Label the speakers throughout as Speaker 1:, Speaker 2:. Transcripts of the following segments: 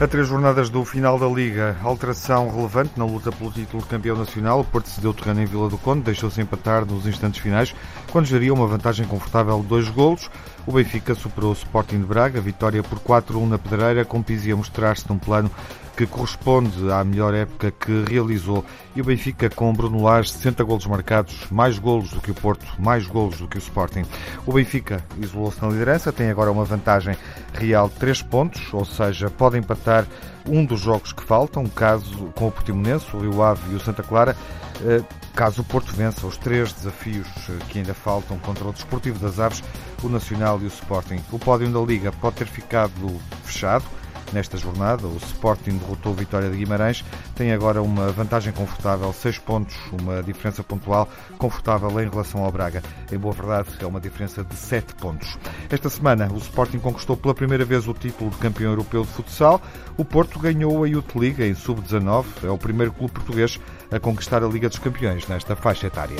Speaker 1: A três jornadas do final da Liga, alteração relevante na luta pelo título de campeão nacional. O Porto cedeu terreno em Vila do Conde, deixou-se empatar nos instantes finais, quando geria uma vantagem confortável de dois golos. O Benfica superou o Sporting de Braga, vitória por 4-1 na Pedreira, com Pizzi a mostrar-se num plano que corresponde à melhor época que realizou. E o Benfica com Bruno Lage, 60 golos marcados, mais golos do que o Porto, mais golos do que o Sporting. O Benfica isolou-se na liderança, tem agora uma vantagem real de 3 pontos, ou seja, pode empatar um dos jogos que faltam, caso com o Portimonense, o Rio Ave e o Santa Clara, eh, caso o Porto vença os três desafios eh, que ainda faltam contra o Desportivo das Aves, o Nacional e o Sporting. O pódio da Liga pode ter ficado fechado, nesta jornada. O Sporting derrotou o Vitória de Guimarães, tem agora uma vantagem confortável, 6 pontos, uma diferença pontual confortável em relação ao Braga. Em boa verdade, é uma diferença de 7 pontos. Esta semana, o Sporting conquistou pela primeira vez o título de campeão europeu de futsal. O Porto ganhou a Youth Liga em sub-19, é o primeiro clube português a conquistar a Liga dos Campeões nesta faixa etária.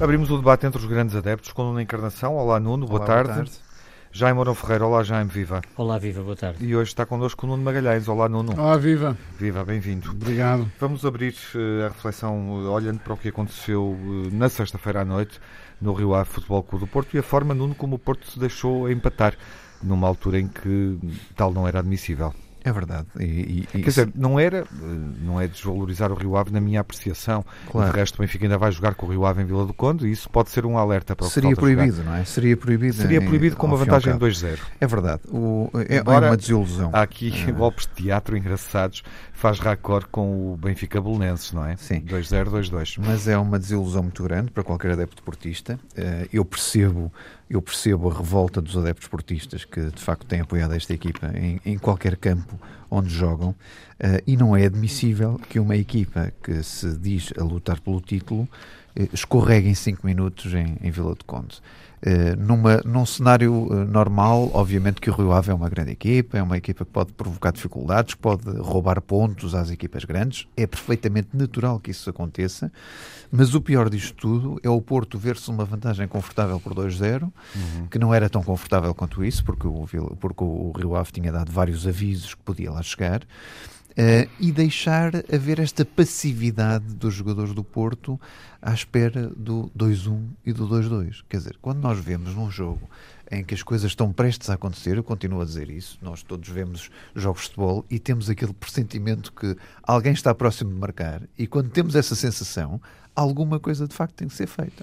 Speaker 1: Abrimos o debate entre os grandes adeptos com Nuno Encarnação. Olá, Nuno, boa,
Speaker 2: Olá,
Speaker 1: tarde.
Speaker 2: boa tarde.
Speaker 1: Jaime Mourão Ferreira, olá Jaime, viva.
Speaker 3: Olá, viva, boa tarde.
Speaker 1: E hoje está connosco o Nuno Magalhães, olá Nuno.
Speaker 2: Olá, viva.
Speaker 1: Viva, bem-vindo.
Speaker 2: Obrigado.
Speaker 1: Vamos abrir uh, a reflexão uh, olhando para o que aconteceu uh, na sexta-feira à noite no Rio Ave Futebol Clube do Porto e a forma, Nuno, como o Porto se deixou empatar numa altura em que tal não era admissível.
Speaker 2: É verdade. E, e,
Speaker 1: Quer dizer, não era, não é desvalorizar o Rio Ave na minha apreciação.
Speaker 2: Claro.
Speaker 1: De resto, o Benfica ainda vai jogar com o Rio Ave em Vila do Conde e isso pode ser um alerta para o
Speaker 2: Seria proibido,
Speaker 1: jogar.
Speaker 2: não é? Seria proibido.
Speaker 1: Seria
Speaker 2: em-
Speaker 1: proibido com
Speaker 2: ao
Speaker 1: uma vantagem de
Speaker 2: cabo.
Speaker 1: 2-0.
Speaker 2: É verdade. O, é, é
Speaker 1: Embora
Speaker 2: uma desilusão.
Speaker 1: Há aqui
Speaker 2: Ah.
Speaker 1: golpes de teatro engraçados, faz raccord com o Benfica Belenenses, não é?
Speaker 2: Sim.
Speaker 1: 2-0, 2-2.
Speaker 2: Mas é uma desilusão muito grande para qualquer adepto portista. Eh, Eu percebo, eu percebo a revolta dos adeptos portistas que de facto têm apoiado esta equipa em, em qualquer campo onde jogam. Eh, E não é admissível que uma equipa que se diz a lutar pelo título eh, escorregue em 5 minutos em, em Vila de Conde. Eh, numa, num cenário eh, normal, obviamente que o Rio Ave é uma grande equipa, é uma equipa que pode provocar dificuldades, pode roubar pontos às equipas grandes, é perfeitamente natural que isso aconteça, mas o pior disto tudo é o Porto ver-se numa vantagem confortável por 2-0, que não era tão confortável quanto isso, porque o, porque o Rio Ave tinha dado vários avisos que podia lá chegar, eh, e deixar haver esta passividade dos jogadores do Porto à espera do 2-1 e do 2-2. Quer dizer, quando nós vemos num jogo em que as coisas estão prestes a acontecer, eu continuo a dizer isso, nós todos vemos jogos de futebol e temos aquele pressentimento que alguém está próximo de marcar, e quando temos essa sensação, alguma coisa de facto tem que ser feita.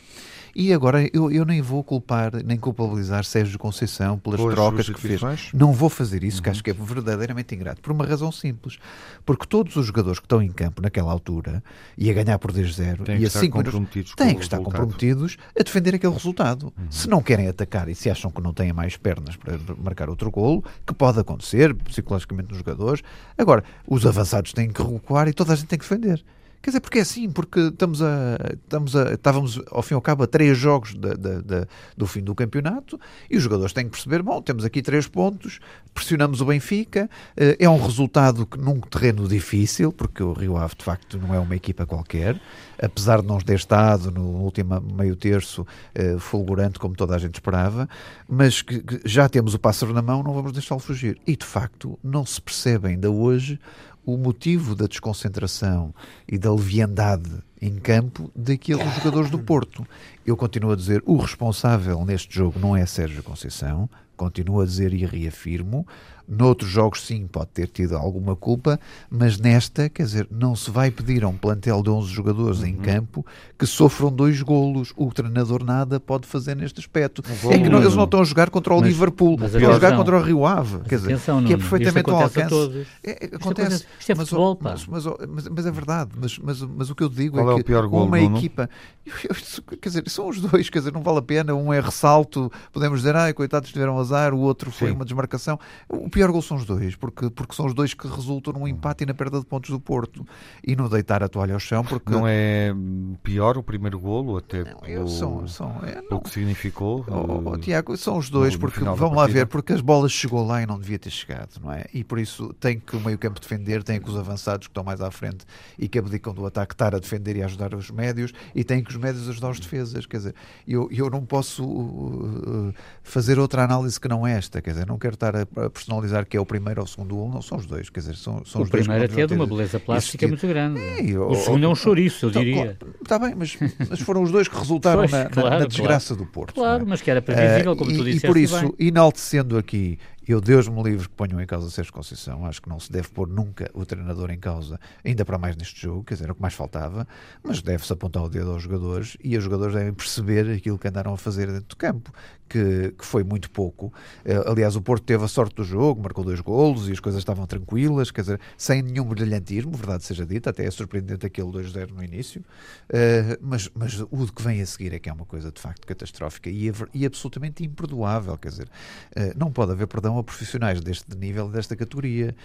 Speaker 2: E agora eu, eu nem vou culpar, nem culpabilizar Sérgio Conceição pelas trocas que fez. Não vou fazer isso, que acho que é verdadeiramente ingrato, por uma razão simples. Porque todos os jogadores que estão em campo naquela altura e a ganhar por 2-0
Speaker 1: Têm
Speaker 2: e
Speaker 1: que
Speaker 2: a
Speaker 1: estar
Speaker 2: 5 minutos têm que estar comprometidos a defender aquele resultado. Se não querem atacar e se acham que não têm mais pernas para marcar outro golo, que pode acontecer psicologicamente nos jogadores. Agora, os avançados têm que recuar e toda a gente tem que defender. Quer dizer, porque é assim, porque estamos a, estamos a, estávamos ao fim e ao cabo a três jogos da- da- da- do fim do campeonato e os jogadores têm que perceber, bom, temos aqui três pontos, pressionamos o Benfica, eh, é um resultado que num terreno difícil, porque o Rio Ave de facto não é uma equipa qualquer, apesar de não ter estado no último meio terço eh, fulgurante como toda a gente esperava, mas que, que já temos o pássaro na mão, não vamos deixá-lo fugir. E de facto não se percebe ainda hoje o motivo da desconcentração e da leviandade em campo daqueles jogadores do Porto. Eu continuo a dizer, o responsável neste jogo não é Sérgio Conceição, continuo a dizer e reafirmo, noutros jogos sim pode ter tido alguma culpa, mas nesta, quer dizer, não se vai pedir a um plantel de 11 jogadores em campo que sofram dois golos. O treinador nada pode fazer neste aspecto.
Speaker 1: golo
Speaker 2: é que não- eles
Speaker 1: não.
Speaker 2: estão a jogar contra o
Speaker 3: Mas-
Speaker 2: Liverpool,
Speaker 3: mas
Speaker 2: estão a jogar contra o Rio Ave, quer dizer,
Speaker 3: atenção,
Speaker 2: que é perfeitamente ao alcance. É, é,
Speaker 3: Isto
Speaker 2: acontece.
Speaker 3: acontece- isto é
Speaker 2: mas,
Speaker 3: futebol,
Speaker 2: oh, mas, mas, oh, mas- mas é verdade. Mas, mas, mas o que eu digo
Speaker 1: Qual é
Speaker 2: é
Speaker 1: o
Speaker 2: que
Speaker 1: pior golo,
Speaker 2: uma
Speaker 1: Nuno?
Speaker 2: equipa. quer dizer, são os dois, quer dizer, não vale a pena. Um é ressalto, podemos dizer, ai, coitados, tiveram azar, o outro foi
Speaker 1: Sim.
Speaker 2: uma desmarcação. O pior gol são os dois, porque, porque são os dois que resultam num empate e na perda de pontos do Porto. E no deitar a toalha ao chão, porque.
Speaker 1: Não é pior o primeiro golo, até
Speaker 2: Não,
Speaker 1: pelo,
Speaker 2: são, são, é,
Speaker 1: pelo que significou?
Speaker 2: Oh, oh,
Speaker 1: eh,
Speaker 2: Tiago, são os dois,
Speaker 1: no
Speaker 2: porque
Speaker 1: da
Speaker 2: vamos lá ver, porque as bolas chegou lá e não devia ter chegado, não é? E por isso tem que o meio-campo defender, tem que os avançados que estão mais à frente e que abdicam do ataque estar a defender e ajudar os médios e tem que os médios ajudar os defesas. Quer dizer, eu, eu não posso uh, fazer outra análise que não esta. Quer dizer, não quero estar a, personalizar que é o primeiro ou o segundo gol, não são os dois. Quer dizer, são, são
Speaker 3: o
Speaker 2: os
Speaker 3: dois. O primeiro até é de uma beleza plástica muito grande. É, o segundo é um chouriço, eu então, diria.
Speaker 2: Está bem, mas, mas foram os dois que resultaram pois, na, claro, na, desgraça
Speaker 3: claro.
Speaker 2: do Porto.
Speaker 3: Claro, é? mas que era previsível, como uh, tu disseste.
Speaker 2: E por isso, bem. enaltecendo aqui eu, Deus me livre que ponham em causa Sérgio Conceição. Acho que não se deve pôr nunca o treinador em causa, ainda para mais neste jogo, quer dizer, era o que mais faltava. Mas deve-se apontar o dedo aos jogadores e os jogadores devem perceber aquilo que andaram a fazer dentro do campo que, que foi muito pouco. Uh, aliás, o Porto teve a sorte do jogo, marcou dois golos e as coisas estavam tranquilas, quer dizer, sem nenhum brilhantismo, verdade seja dita, até é surpreendente aquele 2-0 no início, uh, mas, mas o que vem a seguir é que é uma coisa de facto catastrófica e, e absolutamente imperdoável, quer dizer, uh, não pode haver perdão a profissionais deste nível, desta categoria.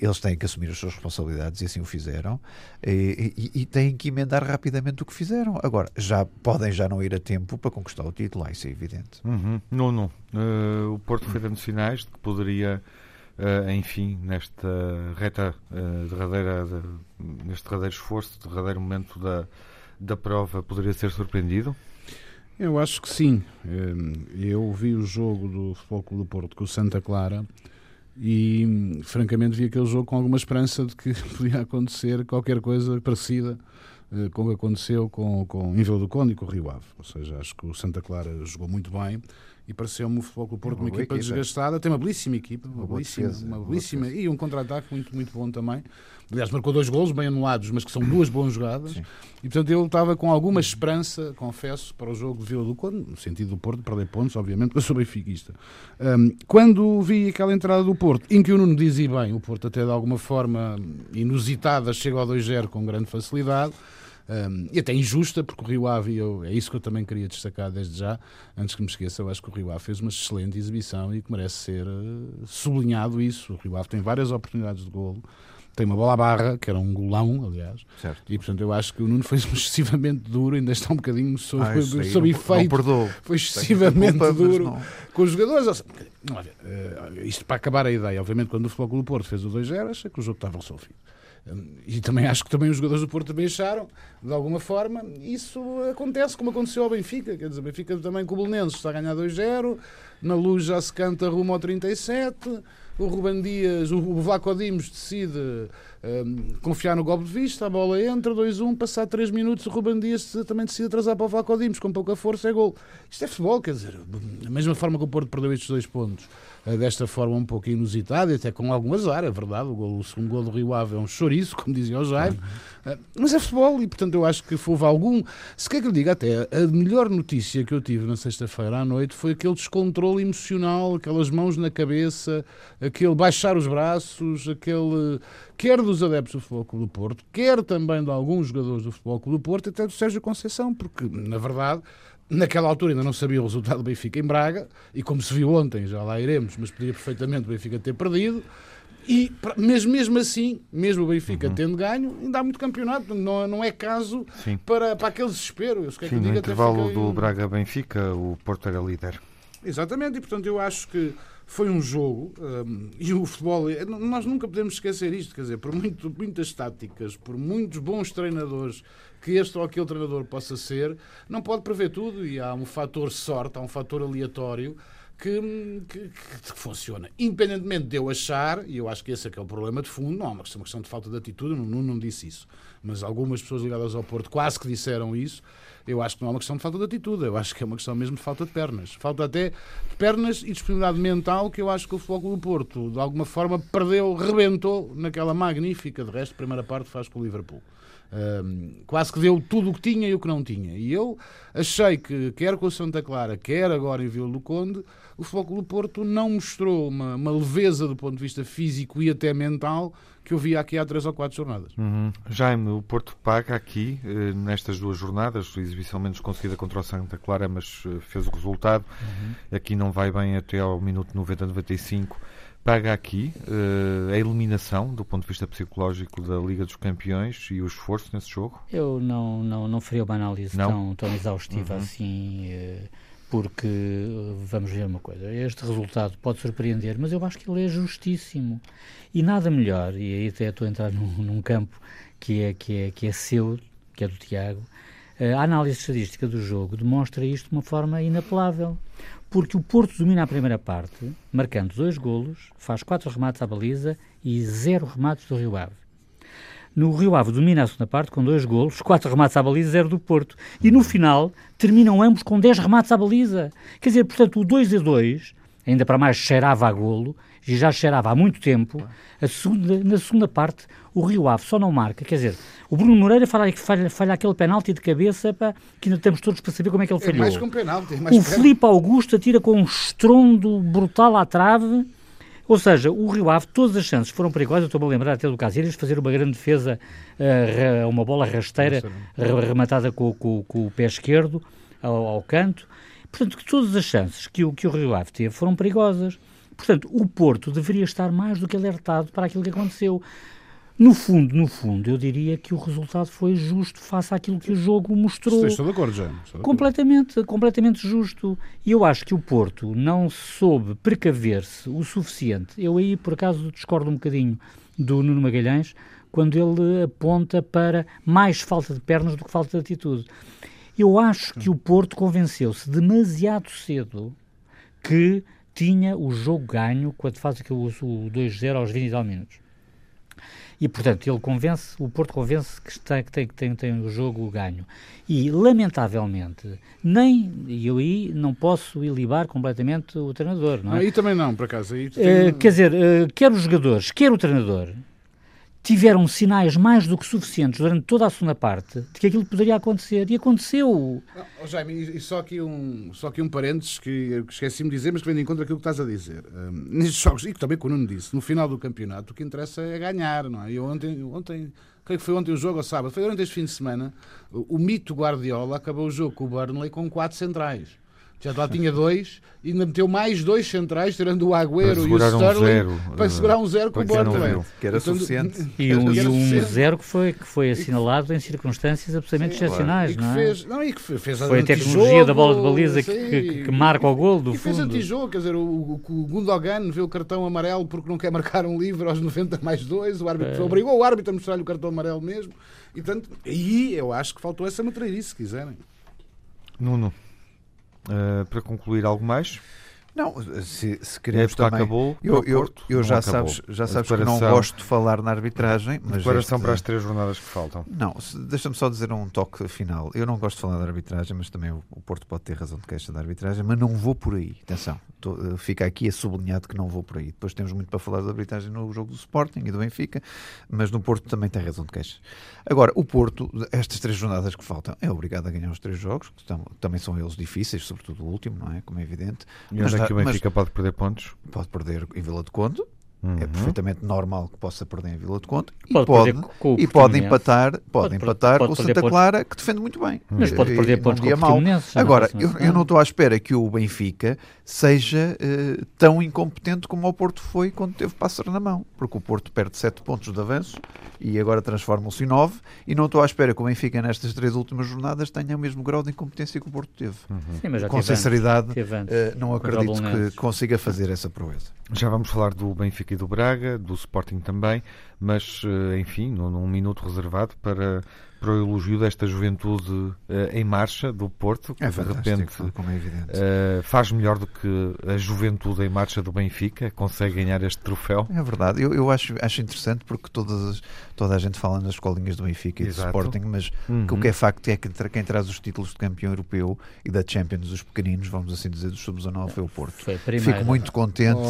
Speaker 2: eles têm que assumir as suas responsabilidades e assim o fizeram e, e, e têm que emendar rapidamente o que fizeram. Agora, já podem já não ir a tempo para conquistar o título, isso é evidente.
Speaker 1: Uhum. Não, não. Uh, o Porto foi dando sinais de que poderia, uh, enfim, nesta reta uh, derradeira, de, neste derradeiro esforço, derradeiro momento da, da prova, poderia ser surpreendido?
Speaker 4: Eu acho que sim. Eu vi o jogo do Futebol Clube do Porto com o Santa Clara e, francamente, vi aquele jogo com alguma esperança de que podia acontecer qualquer coisa parecida eh, como aconteceu com, com Invelo do Conde e com o Rio Ave. Ou seja, acho que o Santa Clara jogou muito bem e pareceu-me o Futebol Clube Porto uma, uma equipa, equipa, desgastada. Tem uma belíssima equipa, uma, uma belíssima, defesa, uma belíssima e um contra-ataque muito, muito bom também. Aliás, marcou dois golos bem anulados, mas que são duas boas jogadas. Sim. E portanto ele estava com alguma esperança, confesso, para o jogo de Vila do Conde, no sentido do Porto, perder pontos, obviamente, eu sou benfiquista. Um, quando vi aquela entrada do Porto, em que o Nuno dizia bem, o Porto até de alguma forma inusitada chega ao 2-0 com grande facilidade. Um, e até injusta, porque o Rio Ave, eu, é isso que eu também queria destacar desde já, antes que me esqueça, eu acho que o Rio Ave fez uma excelente exibição e que merece ser uh, sublinhado isso. O Rio Ave tem várias oportunidades de golo, tem uma bola à barra, que era um golão, aliás, certo. e portanto eu acho que o Nuno foi excessivamente duro, ainda está um bocadinho sob, ah, sob efeito, foi excessivamente culpa, duro com os jogadores. Olha, uh, isto para acabar a ideia, obviamente, quando o Futebol Clube Porto fez o 2-0, acha que o jogo estava resolvido. E também acho que também os jogadores do Porto também acharam, de alguma forma, isso acontece como aconteceu ao Benfica. Quer dizer, o Benfica também com o Belenenses está a ganhar 2-0, na luz já se canta rumo ao 37, o Ruben Dias, o Vlaco Dimos decide um, confiar no golpe de vista, a bola entra, 2-1, passar 3 minutos, o Ruben Dias também decide atrasar para o Vlaco Dimos, com pouca força é gol. Isto é futebol, quer dizer, da mesma forma que o Porto perdeu estes dois pontos desta forma um pouco inusitada e até com algum azar, é verdade. O, gol, o segundo gol do Rio Ave é um chouriço, como dizia o Jaime. Uhum. Mas é futebol e, portanto, eu acho que houve algum. Se quer que lhe diga, até a melhor notícia que eu tive na sexta-feira à noite foi aquele descontrole emocional, aquelas mãos na cabeça, aquele baixar os braços, aquele. quer dos adeptos do Futebol Clube do Porto, quer também de alguns jogadores do Futebol Clube do Porto, até do Sérgio Conceição, porque, na verdade Naquela altura ainda não sabia o resultado do Benfica em Braga, e como se viu ontem, já lá iremos, mas podia perfeitamente o Benfica ter perdido. E mesmo, mesmo assim, mesmo o Benfica uhum. tendo ganho, ainda há muito campeonato, não, não é caso para, para aquele desespero. Eu
Speaker 1: Sim, que no intervalo do Braga-Benfica, o Porto era líder.
Speaker 4: Exatamente, e portanto eu acho que foi um jogo um, e o futebol, nós nunca podemos esquecer isto, quer dizer, por muito, muitas táticas, por muitos bons treinadores que este ou aquele treinador possa ser, não pode prever tudo e há um fator sorte, há um fator aleatório que, que, que, funciona. Independentemente de eu achar, e eu acho que esse é que é o problema de fundo, não é uma questão, uma questão de falta de atitude, não, não, não disse isso, mas algumas pessoas ligadas ao Porto quase que disseram isso, eu acho que não é uma questão de falta de atitude, eu acho que é uma questão mesmo de falta de pernas. Falta até de pernas e disponibilidade mental que eu acho que o Futebol do Porto, de alguma forma, perdeu, rebentou naquela magnífica, de resto, primeira parte faz com o Liverpool. Um, quase que deu tudo o que tinha e o que não tinha. E eu achei que, quer com o Santa Clara, quer agora em Vila do Conde, o Futebol do Porto não mostrou uma, uma, leveza do ponto de vista físico e até mental que eu via aqui há três ou quatro jornadas.
Speaker 1: Uhum. Jaime, o Porto paga aqui, eh, nestas duas jornadas, exibição menos conseguida contra o Santa Clara, mas eh, fez o resultado. Uhum. Aqui não vai bem até ao minuto 90-95 paga aqui uh, a eliminação do ponto de vista psicológico da Liga dos Campeões e o esforço nesse jogo?
Speaker 3: Eu não, não, não faria uma análise tão, tão exaustiva uhum. assim, uh, porque vamos ver uma coisa: este resultado pode surpreender, mas eu acho que ele é justíssimo. E nada melhor, e aí até estou a entrar num, num campo que é, que é, que é seu, que é do Tiago, a análise estatística do jogo demonstra isto de uma forma inapelável. Porque o Porto domina a primeira parte, marcando dois golos, faz quatro remates à baliza e zero remates do Rio Ave. No Rio Ave domina a segunda parte com dois golos, quatro remates à baliza, zero do Porto. E no final terminam ambos com dez remates à baliza. Quer dizer, portanto, o 2 a 2, ainda para mais cheirava a golo, já cheirava há muito tempo, segunda, na segunda parte o Rio Ave só não marca. Quer dizer, o Bruno Moreira falha, falha, falha aquele penalti de cabeça pá, que ainda temos todos para saber como é que ele falhou. É
Speaker 4: mais que um penalti. É mais
Speaker 3: o Felipe Augusto atira com um estrondo brutal à trave ou seja, o Rio Ave, todas as chances foram perigosas. Eu estou-me a lembrar até do Casilhas fazer uma grande defesa, uh, uma bola rasteira, rematada com, com, com, o pé esquerdo ao, ao, canto. Portanto, todas as chances que o, que o Rio Ave teve foram perigosas. Portanto, o Porto deveria estar mais do que alertado para aquilo que aconteceu. No fundo, no fundo, eu diria que o resultado foi justo face àquilo que o jogo mostrou.
Speaker 4: Estou de acordo, já.
Speaker 3: Completamente, completamente justo. E eu acho que o Porto não soube precaver-se o suficiente. Eu aí, por acaso, discordo um bocadinho do Nuno Magalhães, quando ele aponta para mais falta de pernas do que falta de atitude. Eu acho que o Porto convenceu-se demasiado cedo que tinha o jogo ganho quando faz aquele, o 2-0 aos 20 e tal minutos. E, portanto, ele convence, o Porto convence que, está, que, tem, que tem, tem o jogo ganho. E, lamentavelmente, nem, e eu aí não posso ilibar completamente o treinador, não é?
Speaker 4: Aí também não, por acaso. Aí
Speaker 3: uh, quer dizer, uh, quer os jogadores, quer o treinador, tiveram sinais mais do que suficientes durante toda a segunda parte de que aquilo poderia acontecer. E aconteceu.
Speaker 4: Oh, Jaime, e só aqui um, só aqui um parênteses que esqueci-me de dizer, mas que vem de encontro aquilo que estás a dizer. Um, nestes jogos, e que também o Nuno disse, no final do campeonato, o que interessa é ganhar, não é? E ontem, ontem creio que foi ontem o jogo ou sábado, foi durante este fim de semana, o, o mito Guardiola acabou o jogo com o Burnley com quatro centrais. Já lá tinha dois e ainda meteu mais dois centrais, tirando o Agüero e o Sterling, um zero, para segurar um zero com o Burnley.
Speaker 2: Que era suficiente.
Speaker 3: E, um, e um zero que foi, que foi assinalado em circunstâncias absolutamente sim, excepcionais,
Speaker 4: claro.
Speaker 3: não é?
Speaker 4: Fez, não, e que fez
Speaker 3: foi a tecnologia da bola de baliza que, que, que, marca o gol do
Speaker 4: e
Speaker 3: fundo.
Speaker 4: E fez antijogo, quer dizer, o, o Gundogan vê o cartão amarelo porque não quer marcar um livre aos 90 mais 2, o árbitro é. obrigou o árbitro a mostrar-lhe o cartão amarelo mesmo. E, portanto, aí eu acho que faltou essa matriz, se quiserem.
Speaker 1: Nuno. Uh, para concluir algo mais?
Speaker 2: Não, se, se queremos também...
Speaker 1: acabou,
Speaker 2: eu, eu, eu já sabes, já sabes que não gosto de falar na arbitragem, mas
Speaker 1: declaração este... para as três jornadas que faltam.
Speaker 2: Não, deixa-me só dizer um toque final. Eu não gosto de falar da arbitragem, mas também o, Porto pode ter razão de queixa da arbitragem, mas não vou por aí. Atenção, tô, eh, fica aqui a sublinhado que não vou por aí. Depois temos muito para falar da arbitragem no jogo do Sporting e do Benfica, mas no Porto também tem razão de queixa. Agora, o Porto, estas três jornadas que faltam, é obrigado a ganhar os três jogos, que também são eles difíceis, sobretudo o último, não é? Como é evidente.
Speaker 1: E mas, que o Benfica mas, pode perder pontos?
Speaker 2: Pode perder em Vila de Conde. É uhum. É perfeitamente normal que possa perder em Vila de Conde
Speaker 3: pode
Speaker 2: e pode, e pode empatar, pode, pode empatar pode com o Santa Clara, que defende muito bem.
Speaker 3: Mas pode perder e, pontos com o
Speaker 2: Agora, eu, eu, não estou à espera que o Benfica seja uh, tão incompetente como o Porto foi quando teve pássaro na mão, porque o Porto perde 7 pontos de avanço e agora transforma-se em 9 e não estou à espera que o Benfica nestas três últimas jornadas tenha o mesmo grau de incompetência que o Porto teve.
Speaker 3: Uhum. Sim,
Speaker 2: com sinceridade, uh, não acredito que consiga fazer essa proeza.
Speaker 1: Já vamos falar do Benfica e do Braga, do Sporting também, mas uh, enfim, num, num minuto reservado para para o elogio desta juventude uh, em marcha do Porto, que
Speaker 2: é
Speaker 1: de repente
Speaker 2: como é evidente.
Speaker 1: Uh, faz melhor do que a juventude em marcha do Benfica, consegue ganhar este troféu.
Speaker 2: É verdade, eu, eu acho, acho interessante porque todas, toda a gente fala nas escolinhas do Benfica e Exato. do Sporting, mas uhum. que o que é facto é que quem traz os títulos de campeão europeu e da Champions dos pequeninos, vamos assim dizer, dos sub-19 foi o Porto. Foi Fico muito contente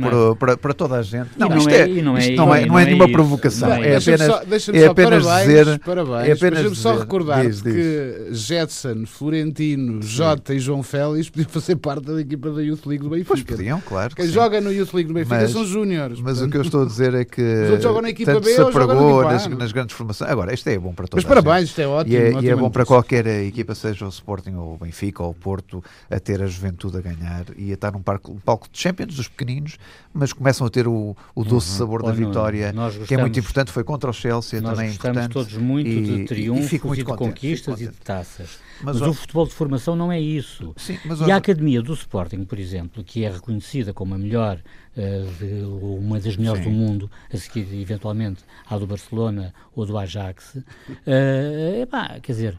Speaker 2: por, para, para toda a gente.
Speaker 3: Não, isto é, não é, não é,
Speaker 2: não é nenhuma provocação, é apenas, é apenas dizer.
Speaker 4: Parabéns é apenas Deixa-me só recordar diz, diz. que Jetson, Florentino. Jota e João Félix podiam fazer parte da equipa da Youth League do Benfica.
Speaker 2: Pois podiam, claro.
Speaker 4: Quem joga no Youth League do Benfica mas, são júniores.
Speaker 2: Mas portanto. o que eu estou a dizer é que Os jogam na equipa tanto B se apregou nas, nas, grandes formações. Agora, isto é bom para todos.
Speaker 4: Mas parabéns, isto é ótimo.
Speaker 2: E é, e é bom para qualquer equipa, seja o Sporting ou o Benfica ou o Porto, a ter a juventude a ganhar e a estar num palco, um palco de Champions dos pequeninos, mas começam a ter o, o doce uhum. sabor da vitória
Speaker 3: gostamos,
Speaker 2: que é muito importante, foi contra o Chelsea,
Speaker 3: nós
Speaker 2: também
Speaker 3: gostamos
Speaker 2: importante.
Speaker 3: todos muito
Speaker 2: e,
Speaker 3: de triunfos e, e, de
Speaker 2: contente,
Speaker 3: conquistas e de taças.
Speaker 2: Mas,
Speaker 3: mas o futebol de formação não é isso.
Speaker 2: Sim, mas,
Speaker 3: e a Academia do Sporting, por exemplo, que é reconhecida como a melhor, uh, de, uma das melhores sim. do mundo, a seguir eventualmente à do Barcelona ou do Ajax, uh, epá, quer dizer,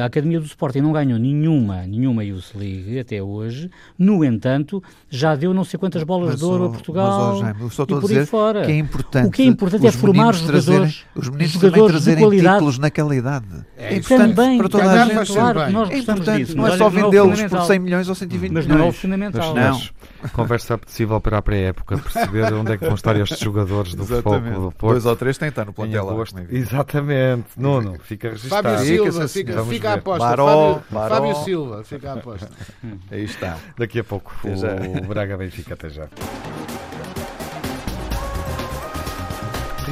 Speaker 3: a Academia do Sporting não ganhou nenhuma, nenhuma Youth League até hoje, no entanto, já deu não sei quantas bolas mas, de ouro a Portugal mas, oh, Jaime, e por aí fora.
Speaker 2: Que é importante
Speaker 3: o que é importante é formar os jogadores,
Speaker 2: trazerem, os meninos
Speaker 3: jogadores
Speaker 2: trazerem
Speaker 3: de qualidade.
Speaker 2: títulos naquela idade.
Speaker 3: É, é importante também,
Speaker 2: para toda a gente.
Speaker 3: Claro,
Speaker 2: bem.
Speaker 3: nós
Speaker 2: é
Speaker 3: importante,
Speaker 2: disso. não é só vendê-los por 100 milhões ou 120
Speaker 3: mas
Speaker 2: milhões.
Speaker 3: Mas não é o fundamental.
Speaker 1: Mas, não. Conversa apetecível para a pré-época, perceber onde é que vão estar estes jogadores do futebol do Porto.
Speaker 2: Dois ou três têm que estar no plantel lá.
Speaker 1: Exatamente. Nuno, fica registado.
Speaker 4: Fábio Silva, fica, fica a aposta. Baró, Fábio, Baró. Fábio Silva, fica a aposta.
Speaker 2: Aí está.
Speaker 1: Daqui a pouco o, o Braga Benfica até já.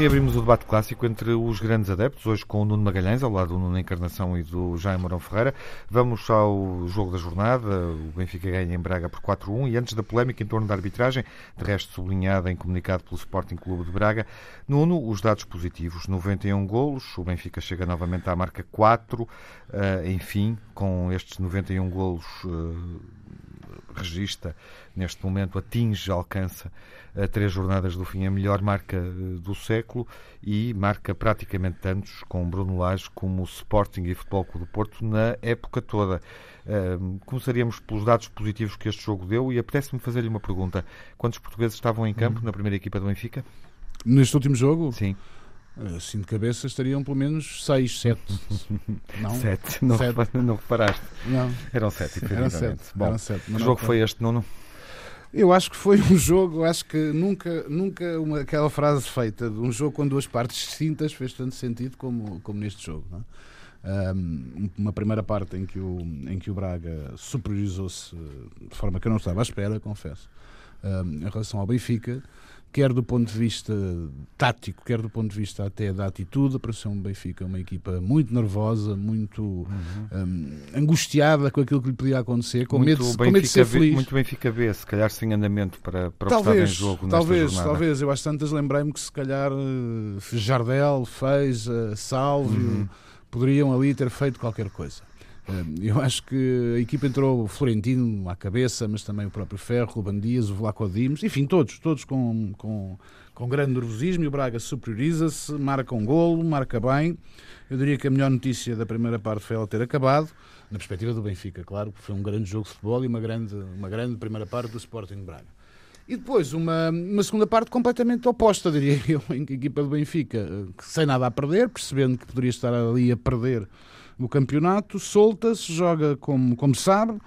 Speaker 1: Reabrimos o debate clássico entre os grandes adeptos, hoje com o Nuno Magalhães, ao lado do Nuno Encarnação e do Jaime Mourão Ferreira. Vamos ao jogo da jornada. O Benfica ganha em Braga por 4-1 e antes da polémica em torno da arbitragem, de resto sublinhada em comunicado pelo Sporting Clube de Braga, Nuno, os dados positivos, 91 golos, o Benfica chega novamente à marca 4, uh, enfim, com estes 91 golos uh, registra neste momento, atinge, alcança a três jornadas do fim a melhor marca eh, do século e marca praticamente tantos com Bruno Lage como o Sporting e Futebol Clube do Porto na época toda. começaríamos pelos dados positivos que este jogo deu e apetece-me fazer-lhe uma pergunta. Quantos portugueses estavam em campo hum. na primeira equipa do Benfica?
Speaker 4: Neste último jogo?
Speaker 1: Sim.
Speaker 4: Assim de cabeça estariam pelo menos 6, 7.
Speaker 1: Não? 7. Não, sete. não reparaste?
Speaker 4: Não.
Speaker 1: Eram 7,
Speaker 4: Eram 7.
Speaker 1: Bom,
Speaker 4: sete,
Speaker 1: que jogo foi este, Nuno?
Speaker 4: Eu acho que foi um jogo, acho que nunca, nunca uma, aquela frase feita de um jogo com duas partes distintas fez tanto sentido como, como neste jogo. É? Um, uma primeira parte em que o, em que o Braga superiorizou-se de forma que eu não estava à espera, confesso, um, em relação ao Benfica quer do ponto de vista tático, quer do ponto de vista até da atitude, pareceu um Benfica uma equipa muito nervosa, muito uhum. um, angustiada com aquilo que lhe podia acontecer, com,
Speaker 1: muito
Speaker 4: medo, com medo de ser
Speaker 1: B,
Speaker 4: feliz.
Speaker 1: Muito Benfica B, se calhar sem andamento para, para
Speaker 4: talvez,
Speaker 1: em jogo
Speaker 4: Talvez,
Speaker 1: nesta
Speaker 4: talvez. Eu às tantas lembrei-me que se calhar uh, Jardel, Feija, Sálvio uhum. poderiam ali ter feito qualquer coisa. Eu acho que a equipa entrou o Florentino à cabeça, mas também o próprio Ferro, o Bandias, o Vlaco enfim, todos, todos com, com, com grande nervosismo. E o Braga superioriza-se, marca um golo, marca bem. Eu diria que a melhor notícia da primeira parte foi ela ter acabado, na perspectiva do Benfica, claro, que foi um grande jogo de futebol e uma grande, uma grande primeira parte do Sporting de Braga. E depois uma, uma segunda parte completamente oposta, diria eu, em que a equipa do Benfica, eh, sem nada a perder, percebendo que poderia estar ali a perder no campeonato, solta-se, joga como, como sabe,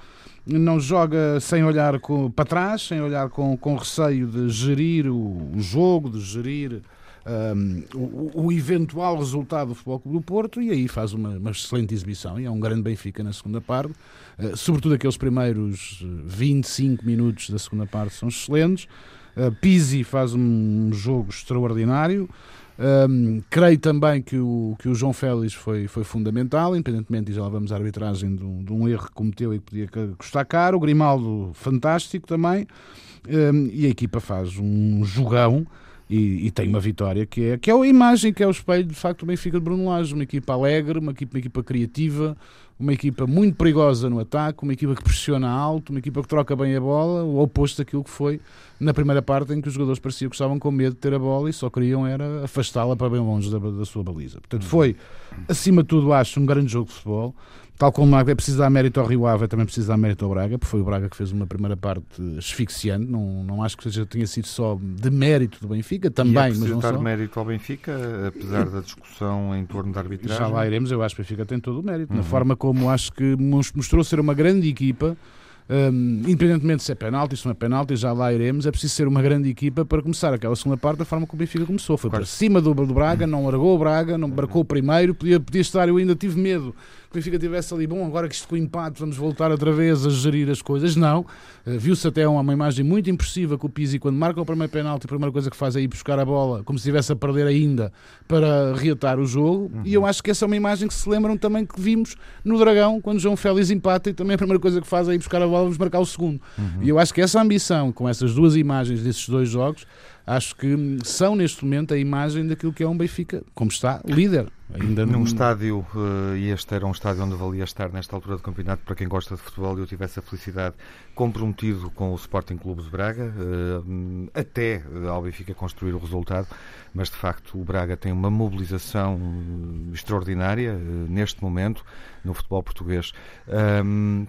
Speaker 4: não joga sem olhar com, para trás, sem olhar com, com receio de gerir o, o jogo, de gerir um, o, o, eventual resultado do Futebol Clube do Porto e aí faz uma, uma excelente exibição e é um grande Benfica na segunda parte, uh, sobretudo aqueles primeiros 25 minutos da segunda parte são excelentes. Uh, Pizzi faz um jogo extraordinário. Um, creio também que o, que o João Félix foi, foi fundamental, independentemente, e já lá vamos à arbitragem de um, de um erro que cometeu e que podia custar caro. O Grimaldo, fantástico também. Um, e a equipa faz um jogão e, e, tem uma vitória que é, que é a imagem, que é o espelho de facto do Benfica de Bruno Lage. Uma equipa alegre, uma equipa, uma equipa criativa, uma equipa muito perigosa no ataque, uma equipa que pressiona alto, uma equipa que troca bem a bola, o oposto daquilo que foi na primeira parte em que os jogadores pareciam que estavam com medo de ter a bola e só queriam era afastá-la para bem longe da, da sua baliza. Portanto, foi, acima de tudo, acho, um grande jogo de futebol. Tal como é preciso dar mérito ao Rio Ave, também preciso dar mérito ao Braga, porque foi o Braga que fez uma primeira parte asfixiante. Não, não acho que seja, tenha sido só de mérito do Benfica, também, e é
Speaker 1: mas
Speaker 4: não
Speaker 1: dar
Speaker 4: só.
Speaker 1: mérito ao Benfica, apesar da discussão em torno da arbitragem.
Speaker 4: Já lá iremos, eu acho que o Benfica tem todo o mérito, uhum. na forma como acho que mostrou ser uma grande equipa um, independentemente se é penalti, se não é penalti, já lá iremos. É preciso ser uma grande equipa para começar aquela segunda parte da forma como o Benfica começou. Foi claro. para cima do, do Braga, não largou o Braga, não marcou o primeiro. Podia, podia estar, eu ainda tive medo que o Benfica tivesse ali, bom, agora que isto com empate, vamos voltar outra vez a gerir as coisas. Não. Uh, Viu-se até uma, imagem muito impressiva com o Pizzi quando marca o primeiro penalti. A primeira coisa que faz é ir buscar a bola, como se estivesse a perder ainda, para reatar o jogo. Uhum. E eu acho que essa é uma imagem que se lembram também que vimos no Dragão, quando João Félix empata. E também a primeira coisa que faz é ir buscar a bola, vamos marcar o segundo. Uhum. E eu acho que essa ambição, com essas duas imagens desses dois jogos, acho que são neste momento a imagem daquilo que é um Benfica, como está, líder.
Speaker 1: Ainda num estádio, uh, e este era um estádio onde valia estar nesta altura do campeonato, para quem gosta de futebol, eu tive essa felicidade, comprometido com o Sporting Clube de Braga, uh, até ao Benfica construir o resultado, mas de facto o Braga tem uma mobilização extraordinária neste momento no futebol português.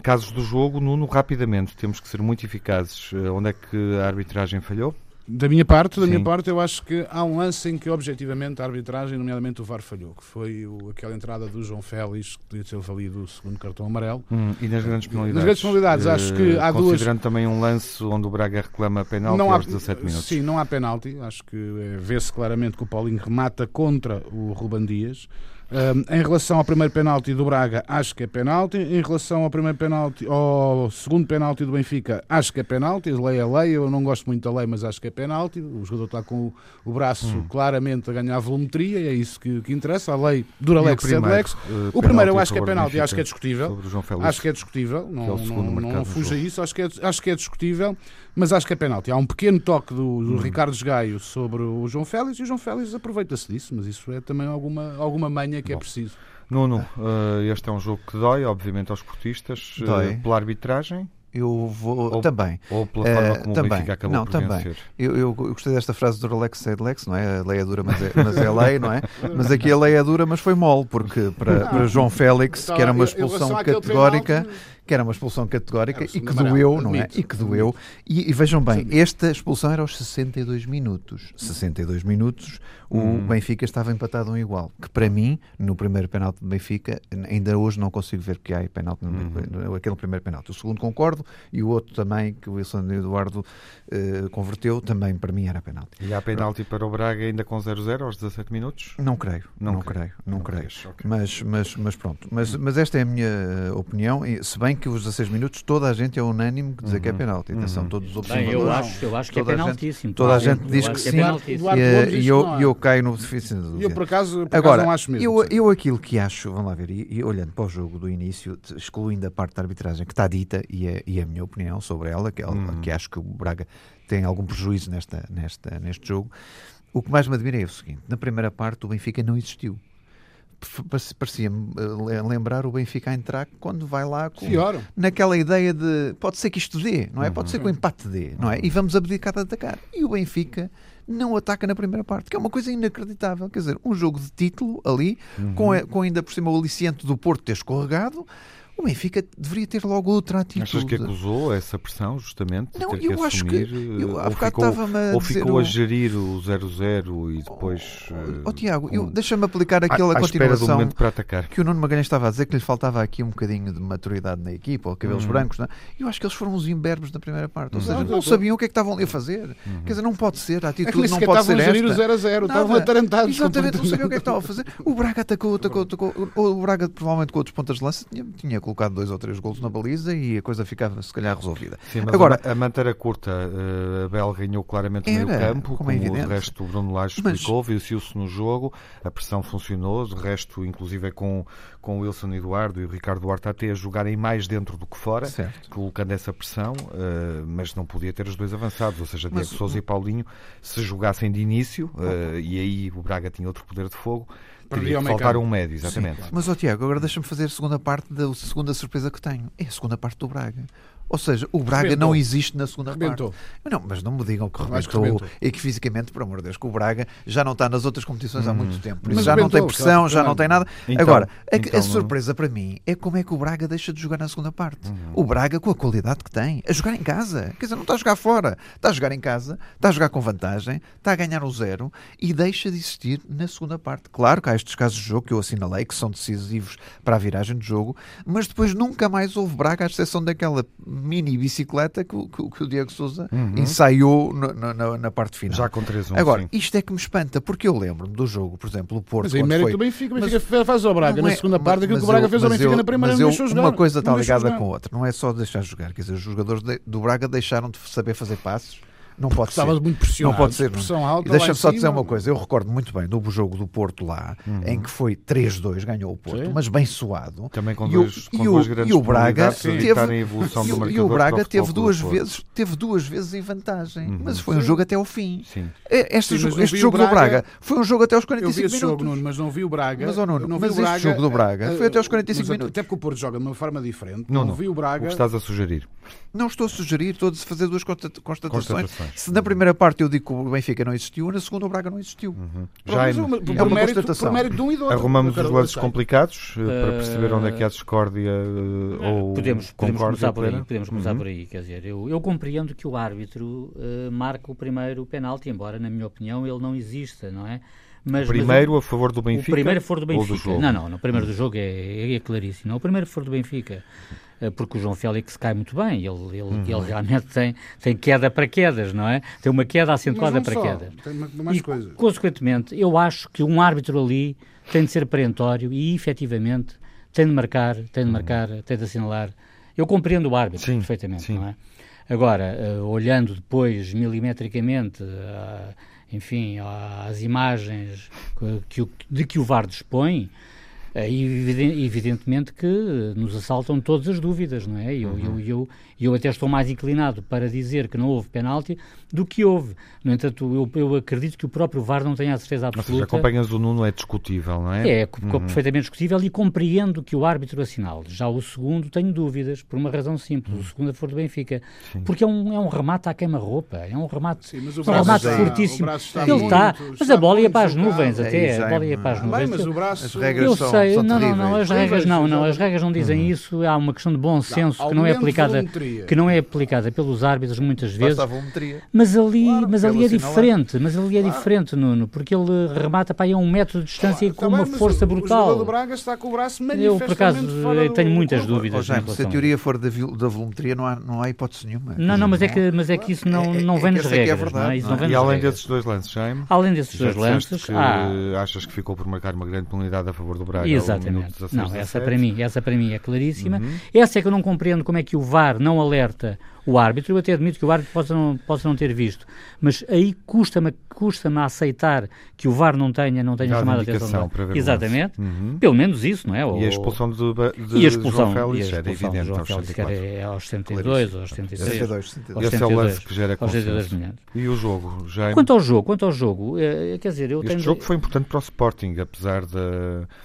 Speaker 1: Casos do jogo, Nuno, rapidamente, temos que ser muito eficazes. onde é que a arbitragem falhou?
Speaker 4: Da minha parte, da Sim. minha parte, eu acho que há um lance em que objetivamente a arbitragem, nomeadamente o VAR falhou, que foi o, aquela entrada do João Félix, que podia ter valido o segundo cartão amarelo.
Speaker 1: Hum, e nas grandes penalidades?
Speaker 4: Nas grandes penalidades, uh, acho que há duas.
Speaker 1: Considerando também um lance onde o Braga reclama penalti não há, aos 17 minutos.
Speaker 4: Sim, não há penalti. Acho que é, vê-se claramente que o Paulinho remata contra o Ruban Dias. Um, em relação ao primeiro penalti do Braga, acho que é penalti. Em relação ao primeiro penalti, ao segundo penalti do Benfica, acho que é penalti. Lei é lei. Eu não gosto muito da lei, mas acho que é penalti. O jogador está com o, braço hum. claramente a ganhar volumetria e é isso que, que interessa. A lei dura lex sed lex. O primeiro eu acho que é penalti, acho que é discutível. Acho que é discutível. Não, é não, não fuja isso. Acho que, é, acho que é discutível, mas acho que é penalti. Há um pequeno toque do, do hum. Ricardo Gaio sobre o João Félix e o João Félix aproveita-se disso, mas isso é também alguma, alguma manha que é Bom. é preciso.
Speaker 1: Nuno, uh, este é um jogo que dói, obviamente, aos portistas, uh, pela arbitragem.
Speaker 2: Eu vou
Speaker 1: ou,
Speaker 2: também.
Speaker 1: Ou pela forma como também. o Benfica acabou
Speaker 2: não,
Speaker 1: por
Speaker 2: também.
Speaker 1: vencer.
Speaker 2: Eu, eu, eu, gostei desta frase do Rolex Lex, não é? A lei é dura, mas é, mas é lei, não é? Mas aqui a lei é dura, mas foi mole, porque para, para João Félix, que era uma expulsão categórica que era uma expulsão categórica e que doeu, não é? E que doeu. E, e vejam bem, esta expulsão era aos 62 minutos. 62 minutos, o hum. Benfica estava empatado um igual. Que para mim, no primeiro penalti do Benfica, ainda hoje não consigo ver que há penalti, hum. aquele primeiro penalti. O segundo concordo e o outro também, que o Wilson Eduardo uh, converteu, também para mim era penalti.
Speaker 1: E há penalti para o Braga ainda com 0-0 aos 17 minutos?
Speaker 2: Não creio, não, não creio, não, não creio. creio. Okay. Mas, mas, mas pronto, mas, mas esta é a minha opinião, se bem que os 16 minutos toda a gente é unânime que dizer uhum. que é uhum. penalti. Atenção, uhum. todos os
Speaker 3: observadores. Bem, eu acho, eu acho que é penaltíssimo.
Speaker 2: Toda a gente diz que, sim. E eu, eu caio no difícil
Speaker 4: Eu, por acaso, por
Speaker 2: Agora,
Speaker 4: não acho mesmo.
Speaker 2: Eu, eu aquilo que acho, vamos lá ver, e, e, olhando para o jogo do início, excluindo a parte da arbitragem que está dita, e é, e é a minha opinião sobre ela, que, ela, uhum. que acho que o Braga tem algum prejuízo nesta, nesta, neste jogo, o que mais me admira é o seguinte: na primeira parte o Benfica não existiu parecia-me eh, lembrar o Benfica a entrar quando vai lá com, naquela ideia de pode ser que isto dê, não é? Pode ser que o uhum. empate dê, não é? E vamos abdicar de atacar. E o Benfica não ataca na primeira parte, que é uma coisa inacreditável. Quer dizer, um jogo de título ali, uhum. com, com ainda por cima o aliciente do Porto ter escorregado, o Benfica deveria ter logo outra atitude.
Speaker 1: Achas que acusou essa pressão, justamente?
Speaker 2: Não,
Speaker 1: eu
Speaker 2: que
Speaker 1: acho que.
Speaker 2: Eu,
Speaker 1: ou ficou, ou ficou a gerir o 0-0 e depois.
Speaker 2: Oh, oh Tiago, com... deixa-me aplicar aquela
Speaker 1: à, à
Speaker 2: continuação
Speaker 1: para atacar.
Speaker 2: que o Nuno Magalhães estava a dizer que lhe faltava aqui um bocadinho de maturidade na equipa, ou cabelos hum. brancos. Não? É? Eu acho que eles foram os imberbes na primeira parte. Ou seja, não, não sabiam o que é que estavam ali a fazer. Uhum. Quer dizer, não pode ser, a atitude é não pode ser esta.
Speaker 4: estavam a gerir o 0-0, estavam atarantados.
Speaker 2: Exatamente, não sabiam o que é que estavam a fazer. O Braga atacou, atacou, atacou. O Braga, provavelmente com outros pontas de lança, tinha, tinha colocado dois ou três golos na baliza e a coisa ficava se calhar resolvida.
Speaker 1: Sim, Agora, a, a curta, uh, a Bel ganhou claramente no meio campo, como, é como o resto o Bruno Lage explicou, mas... viu-se no jogo, a pressão funcionou, o resto, inclusive, é com, com o Wilson Eduardo e o Ricardo Duarte até a jogarem mais dentro do que fora, certo. colocando essa pressão, uh, mas não podia ter os dois avançados, ou seja, Diego Souza e Paulinho, se jogassem de início, uh, e aí o Braga tinha outro poder de fogo, Teria que faltar um médio, exatamente. Sim.
Speaker 2: Mas, ó Tiago, agora deixa-me fazer a segunda parte da segunda surpresa que tenho. É a segunda parte do Braga. Ou seja, o Braga rebentou. não existe na segunda rebentou. parte. Não, mas não me digam que rebentou, que rebentou, e que fisicamente, por amor de Deus, que o Braga já não está nas outras competições hum. há muito tempo. Mas já não tem pressão, claro, já não tem nada. Então, Agora, a, então, a, surpresa não... para mim é como é que o Braga deixa de jogar na segunda parte. Uhum. O Braga, com a qualidade que tem, a jogar em casa. Quer dizer, não está a jogar fora. Está a jogar em casa, está a jogar com vantagem, está a ganhar um zero e deixa de existir na segunda parte. Claro que há estes casos de jogo que eu assinalei que são decisivos para a viragem de jogo, mas depois nunca mais houve Braga, à exceção daquela mini bicicleta que, que, que o Diego Souza uhum. ensaiou na, na, na, parte final.
Speaker 1: Já com 3 1
Speaker 2: Agora,
Speaker 1: sim.
Speaker 2: isto é que me espanta, porque eu lembro-me do jogo, por exemplo, o Porto.
Speaker 4: Mas aí mérito do Benfica, o Benfica faz ao Braga é, na segunda parte, aquilo que o Braga fez ao Benfica eu, na primeira, não deixou jogar.
Speaker 2: Uma coisa está ligada com a outra, não é só deixar jogar, quer dizer, os jogadores de, do Braga deixaram de saber fazer passos Não pode
Speaker 4: Estava
Speaker 2: ser.
Speaker 4: muito pressionado.
Speaker 2: Não pode ser.
Speaker 4: Pressão alta
Speaker 2: Deixa-me só
Speaker 4: em
Speaker 2: dizer
Speaker 4: cima.
Speaker 2: uma coisa. Eu recordo muito bem do jogo do Porto lá, em que foi 3-2, ganhou o Porto,
Speaker 4: Sim.
Speaker 2: mas bem suado.
Speaker 1: Também com
Speaker 2: E o-
Speaker 1: dois, com
Speaker 2: e o-
Speaker 1: duas grandes
Speaker 2: e o Braga teve-
Speaker 1: evitarem a evolução
Speaker 2: E o, e o Braga
Speaker 1: o
Speaker 2: teve duas, vezes, teve duas vezes em vantagem,
Speaker 1: Uhum.
Speaker 2: mas foi um
Speaker 4: Sim.
Speaker 2: jogo até ao fim.
Speaker 1: Sim.
Speaker 2: É, Este,
Speaker 4: Sim,
Speaker 2: este
Speaker 4: o
Speaker 2: jogo do
Speaker 4: Braga-
Speaker 2: Braga foi um jogo até aos
Speaker 4: Eu vi
Speaker 2: 45
Speaker 4: esse
Speaker 2: minutos.
Speaker 4: jogo, Nuno, mas não vi o Braga.
Speaker 2: Mas, oh, Nuno,
Speaker 4: não vi
Speaker 2: mas
Speaker 4: o
Speaker 2: este
Speaker 4: Braga,
Speaker 2: jogo do Braga
Speaker 4: eh,
Speaker 2: foi até aos 45
Speaker 4: mas
Speaker 2: minutos.
Speaker 4: Até porque o Porto joga de uma forma diferente.
Speaker 1: Não,
Speaker 4: Não,
Speaker 1: não.
Speaker 4: vi o
Speaker 1: O
Speaker 4: Braga.
Speaker 1: que estás a sugerir?
Speaker 2: Não estou a sugerir, estou a fazer duas constata- constatações. Se na primeira parte eu digo que o Benfica não existiu, na segunda o Braga não existiu.
Speaker 1: Uhum.
Speaker 4: Mas, por,
Speaker 2: é uma
Speaker 4: mérito, por mérito de um e do outro.
Speaker 1: arrumamos os lances complicados eh, para
Speaker 3: Eh,
Speaker 1: perceber onde é que há discórdia eh, ou
Speaker 3: podemos, podemos começar por aí, podemos começar
Speaker 1: Uhum.
Speaker 3: por aí, quer dizer, eu, eu compreendo que o árbitro eh, marca o primeiro penalti, embora na minha opinião ele não exista, não é? Mas,
Speaker 1: Primeiro
Speaker 3: mas
Speaker 1: a favor do
Speaker 3: o,
Speaker 1: Benfica?
Speaker 3: o primeiro for do
Speaker 1: ou
Speaker 3: Benfica.
Speaker 1: jogo?
Speaker 3: não, não, no primeiro do jogo é, é claríssimo. Não, o primeiro for do Benfica. Eh, Porque o João Félix cai muito bem, ele, ele,
Speaker 1: Uhum.
Speaker 3: ele realmente tem, tem queda para quedas, não é? Tem uma queda acentuada para
Speaker 4: só,
Speaker 3: quedas.
Speaker 4: Tem ma- mais
Speaker 3: e,
Speaker 4: coisas.
Speaker 3: consequentemente, eu acho que um árbitro ali tem de ser perentório e, efetivamente, tem de marcar, tem de marcar, tem de assinalar. Eu compreendo o árbitro
Speaker 1: Sim,
Speaker 3: perfeitamente,
Speaker 1: sim.
Speaker 3: não é? Agora, eh, olhando depois milimetricamente, ah, enfim, às imagens que, o- de que o VAR dispõe, evidentemente que nos assaltam todas as dúvidas, não é? Eu,
Speaker 1: Uhum.
Speaker 3: eu, eu, eu até estou mais inclinado para dizer que não houve penalti do que houve. No entanto, eu, eu acredito que o próprio VAR não tenha a certeza
Speaker 1: Ou seja,
Speaker 3: absoluta.
Speaker 1: acompanhas o Nuno é discutível, não é?
Speaker 3: É, co- perfeitamente discutível e compreendo que o árbitro assinale. Já o segundo tenho dúvidas, por uma razão simples. O segundo é for do Benfica. Porque é um, é um remate à queima-roupa. É um remate,
Speaker 4: Sim, mas o
Speaker 3: é um
Speaker 4: braço
Speaker 3: remate
Speaker 2: está-
Speaker 3: fortíssimo.
Speaker 4: o braço está
Speaker 3: Ele
Speaker 4: muito-
Speaker 3: está, mas
Speaker 4: está
Speaker 3: a bola ia para as nuvens
Speaker 2: É
Speaker 3: até. a bola ia
Speaker 2: é,
Speaker 3: para as
Speaker 4: Bem,
Speaker 3: nuvens.
Speaker 4: mas o braço...
Speaker 2: As regras
Speaker 3: Eu
Speaker 2: são-
Speaker 3: sei, não, não, não, as regras não, não, as regras não dizem isso, há uma questão de bom senso
Speaker 4: Há
Speaker 3: que não é aplicada
Speaker 4: volumetria.
Speaker 3: que não é aplicada pelos árbitros muitas vezes. Mas ali,
Speaker 2: Claro,
Speaker 3: mas ali é diferente, mas ali é diferente, Nuno, porque ele remata para aí a um metro de distância e
Speaker 4: Está
Speaker 3: com uma
Speaker 4: bem, mas
Speaker 3: força
Speaker 4: o- O
Speaker 3: brutal.
Speaker 4: do Braga está com o braço
Speaker 3: Eu, por acaso, eu tenho muitas dúvidas.
Speaker 2: Oh, se a teoria for da, da volumetria, não há, não há hipótese nenhuma.
Speaker 3: Não, não, mas é que, mas é que isso não,
Speaker 2: É- é-
Speaker 3: não
Speaker 2: é
Speaker 3: vem nas regras, não
Speaker 2: não
Speaker 3: não
Speaker 1: E além desses dois lances, Jaime,
Speaker 3: Além desses
Speaker 1: já
Speaker 3: dois lances,
Speaker 1: que
Speaker 3: há...
Speaker 1: achas que ficou por marcar uma grande penalidade a favor do Braga.
Speaker 3: Exatamente.
Speaker 1: 16,
Speaker 3: Não, essa
Speaker 1: 17.
Speaker 3: para mim, essa para mim é claríssima.
Speaker 1: Uhum.
Speaker 3: Essa é que eu não compreendo como é que o VAR não alerta o árbitro. Eu até admito que o árbitro possa não, possa não ter visto, mas aí custa-me custa-me a aceitar que o VAR não tenha, não tenha
Speaker 1: Dá
Speaker 3: chamado a atenção.
Speaker 1: para ver o
Speaker 3: Exatamente.
Speaker 1: Uhum.
Speaker 3: Pelo menos isso, não é?
Speaker 1: E a expulsão de, Ba- de
Speaker 3: e a expulsão,
Speaker 1: João Félix
Speaker 3: e a
Speaker 1: era
Speaker 3: expulsão de
Speaker 1: evidente
Speaker 3: João
Speaker 1: aos
Speaker 3: Félix, que
Speaker 1: 64.
Speaker 3: era aos 72, aos 73.
Speaker 2: 62, 62.
Speaker 1: Esse é o
Speaker 3: 72,
Speaker 1: lance que gera
Speaker 3: aos 72
Speaker 1: consenso. E o jogo, Jaime?
Speaker 3: Quanto ao jogo, quanto ao jogo, eh, quer dizer, eu
Speaker 1: Este
Speaker 3: tenho...
Speaker 1: jogo foi importante para o Sporting, apesar de,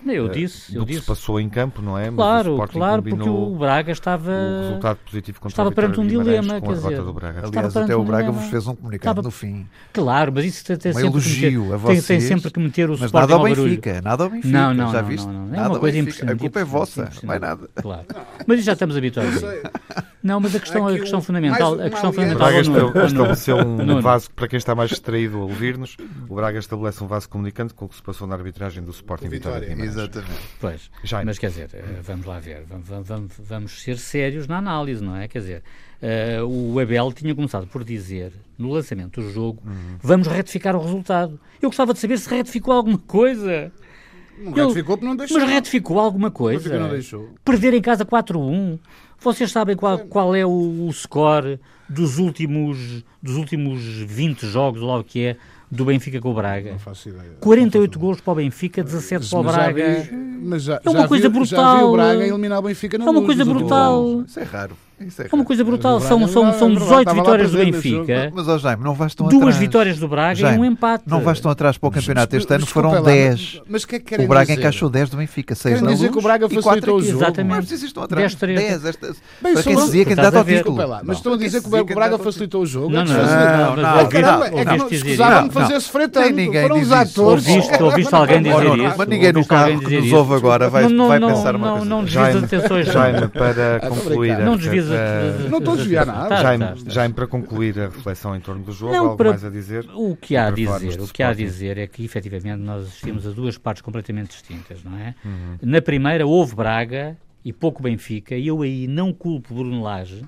Speaker 3: Eu
Speaker 1: eh,
Speaker 3: disse,
Speaker 1: do
Speaker 3: eu
Speaker 1: que
Speaker 3: disse.
Speaker 1: se passou em campo, não é? Mas o
Speaker 3: Claro, claro, porque o Braga estava...
Speaker 1: o resultado positivo contra
Speaker 3: estava perante um
Speaker 1: de
Speaker 3: Dilema,
Speaker 1: com
Speaker 3: quer
Speaker 1: a derrota
Speaker 3: dizer,
Speaker 1: do Braga.
Speaker 2: Aliás, até o Braga vos fez um comunicado
Speaker 3: Estava-
Speaker 2: no fim.
Speaker 3: Claro, mas isso tem, tem
Speaker 2: Um
Speaker 3: sempre
Speaker 2: elogio
Speaker 3: que
Speaker 2: a
Speaker 3: meter, tem, tem
Speaker 2: vocês,
Speaker 3: sempre que meter o
Speaker 2: Mas
Speaker 3: Sporting
Speaker 2: nada ao
Speaker 3: ao barulho.
Speaker 2: Benfica, nada ao Benfica.
Speaker 3: Não, não,
Speaker 2: já
Speaker 3: não,
Speaker 2: viste?
Speaker 3: não, não. É
Speaker 2: Nada
Speaker 3: uma coisa
Speaker 2: Benfica.
Speaker 3: impressionante.
Speaker 2: A culpa é vossa, não é nada.
Speaker 3: Claro. Mas isso já estamos habituados. Não, mas a questão, a questão fundamental, a questão fundamental
Speaker 1: Braga
Speaker 3: Nuno,
Speaker 1: estabeleceu um vaso, para quem está mais distraído a ouvir-nos, o Braga estabelece um vaso comunicante com o que se passou na arbitragem do Sporting Vitória de
Speaker 4: Vitória.
Speaker 2: Exatamente.
Speaker 3: Pois,
Speaker 1: Jaime.
Speaker 3: mas quer dizer, eh, vamos lá ver, vamos, vamos- vamos, ser sérios na análise, não é? Quer dizer, eh, o Abel tinha começado por dizer, no lançamento do jogo,
Speaker 1: Uhum.
Speaker 3: vamos retificar o resultado. Eu gostava de saber se retificou alguma coisa.
Speaker 4: Não
Speaker 3: Ele-
Speaker 4: retificou porque não deixou.
Speaker 3: Mas retificou alguma coisa.
Speaker 4: Não deixou.
Speaker 3: Perder em casa 4-1. Vocês sabem qual, qual é o, o score dos últimos, dos últimos 20 jogos, logo que é, do Benfica com o Braga?
Speaker 4: Não faço ideia.
Speaker 3: 48 gols para o Benfica, 17 para o
Speaker 4: Mas já
Speaker 3: Braga.
Speaker 4: vi- mas já,
Speaker 3: É uma
Speaker 4: já
Speaker 3: coisa
Speaker 4: vi, Já vi
Speaker 3: brutal.
Speaker 4: o Braga eliminar o Benfica na
Speaker 3: É uma
Speaker 4: luz
Speaker 3: coisa brutal.
Speaker 2: Isso é raro. Isso é,
Speaker 3: É uma coisa brutal.
Speaker 4: Mas o
Speaker 3: São, são, são
Speaker 4: é verdade,
Speaker 3: 18
Speaker 4: estava lá
Speaker 3: vitórias do Benfica,
Speaker 2: Mas, ó Jaime, não vais tão
Speaker 3: duas
Speaker 2: atrás.
Speaker 3: vitórias do Braga e
Speaker 2: Jaime,
Speaker 3: um empate.
Speaker 2: Não vais tão atrás para o campeonato. Este ano
Speaker 4: Desculpa
Speaker 2: foram
Speaker 4: lá,
Speaker 2: 10.
Speaker 4: Mas o que é que querem
Speaker 2: O Braga
Speaker 4: dizer?
Speaker 2: encaixou 10 do Benfica, 6
Speaker 4: Querem dizer que o Braga
Speaker 2: e quatro
Speaker 4: facilitou o
Speaker 2: aqui.
Speaker 4: jogo.
Speaker 3: Exatamente.
Speaker 2: É preciso estão atrás.
Speaker 3: 10-3.
Speaker 2: 10. Esta...
Speaker 4: Bem,
Speaker 2: Para quem se dizia candidato ao título.
Speaker 4: Mas estão a dizer que o Braga facilitou o jogo.
Speaker 3: Não,
Speaker 4: É
Speaker 3: não,
Speaker 4: que
Speaker 3: não,
Speaker 4: se-
Speaker 3: não,
Speaker 2: não,
Speaker 3: mas
Speaker 2: não,
Speaker 3: ouviste-
Speaker 4: caramba, é
Speaker 2: isso.
Speaker 4: fazer-se
Speaker 2: ninguém
Speaker 4: Foram os atores.
Speaker 3: Ouviste, alguém dizer
Speaker 2: Oh, não,
Speaker 3: isso?
Speaker 2: Mas ninguém no carro que nos ouve agora vai,
Speaker 3: Não, não,
Speaker 2: vai
Speaker 3: não,
Speaker 2: pensar uma
Speaker 3: não,
Speaker 2: coisa.
Speaker 3: não desvias atenções.
Speaker 1: Jaime, para concluir.
Speaker 3: Não desvias
Speaker 1: eh,
Speaker 4: Não estou a desviar nada.
Speaker 3: Tá,
Speaker 1: Jaime,
Speaker 3: tá, tá.
Speaker 1: Jaime, para concluir a reflexão em torno do jogo,
Speaker 3: Não,
Speaker 1: algo
Speaker 3: para-
Speaker 1: mais a dizer?
Speaker 3: O que há a dizer, o que há a dizer é que efetivamente nós assistimos a duas partes completamente distintas, não é?
Speaker 1: Uhum.
Speaker 3: Na primeira houve Braga e pouco Benfica, e eu aí não culpo Bruno Lage,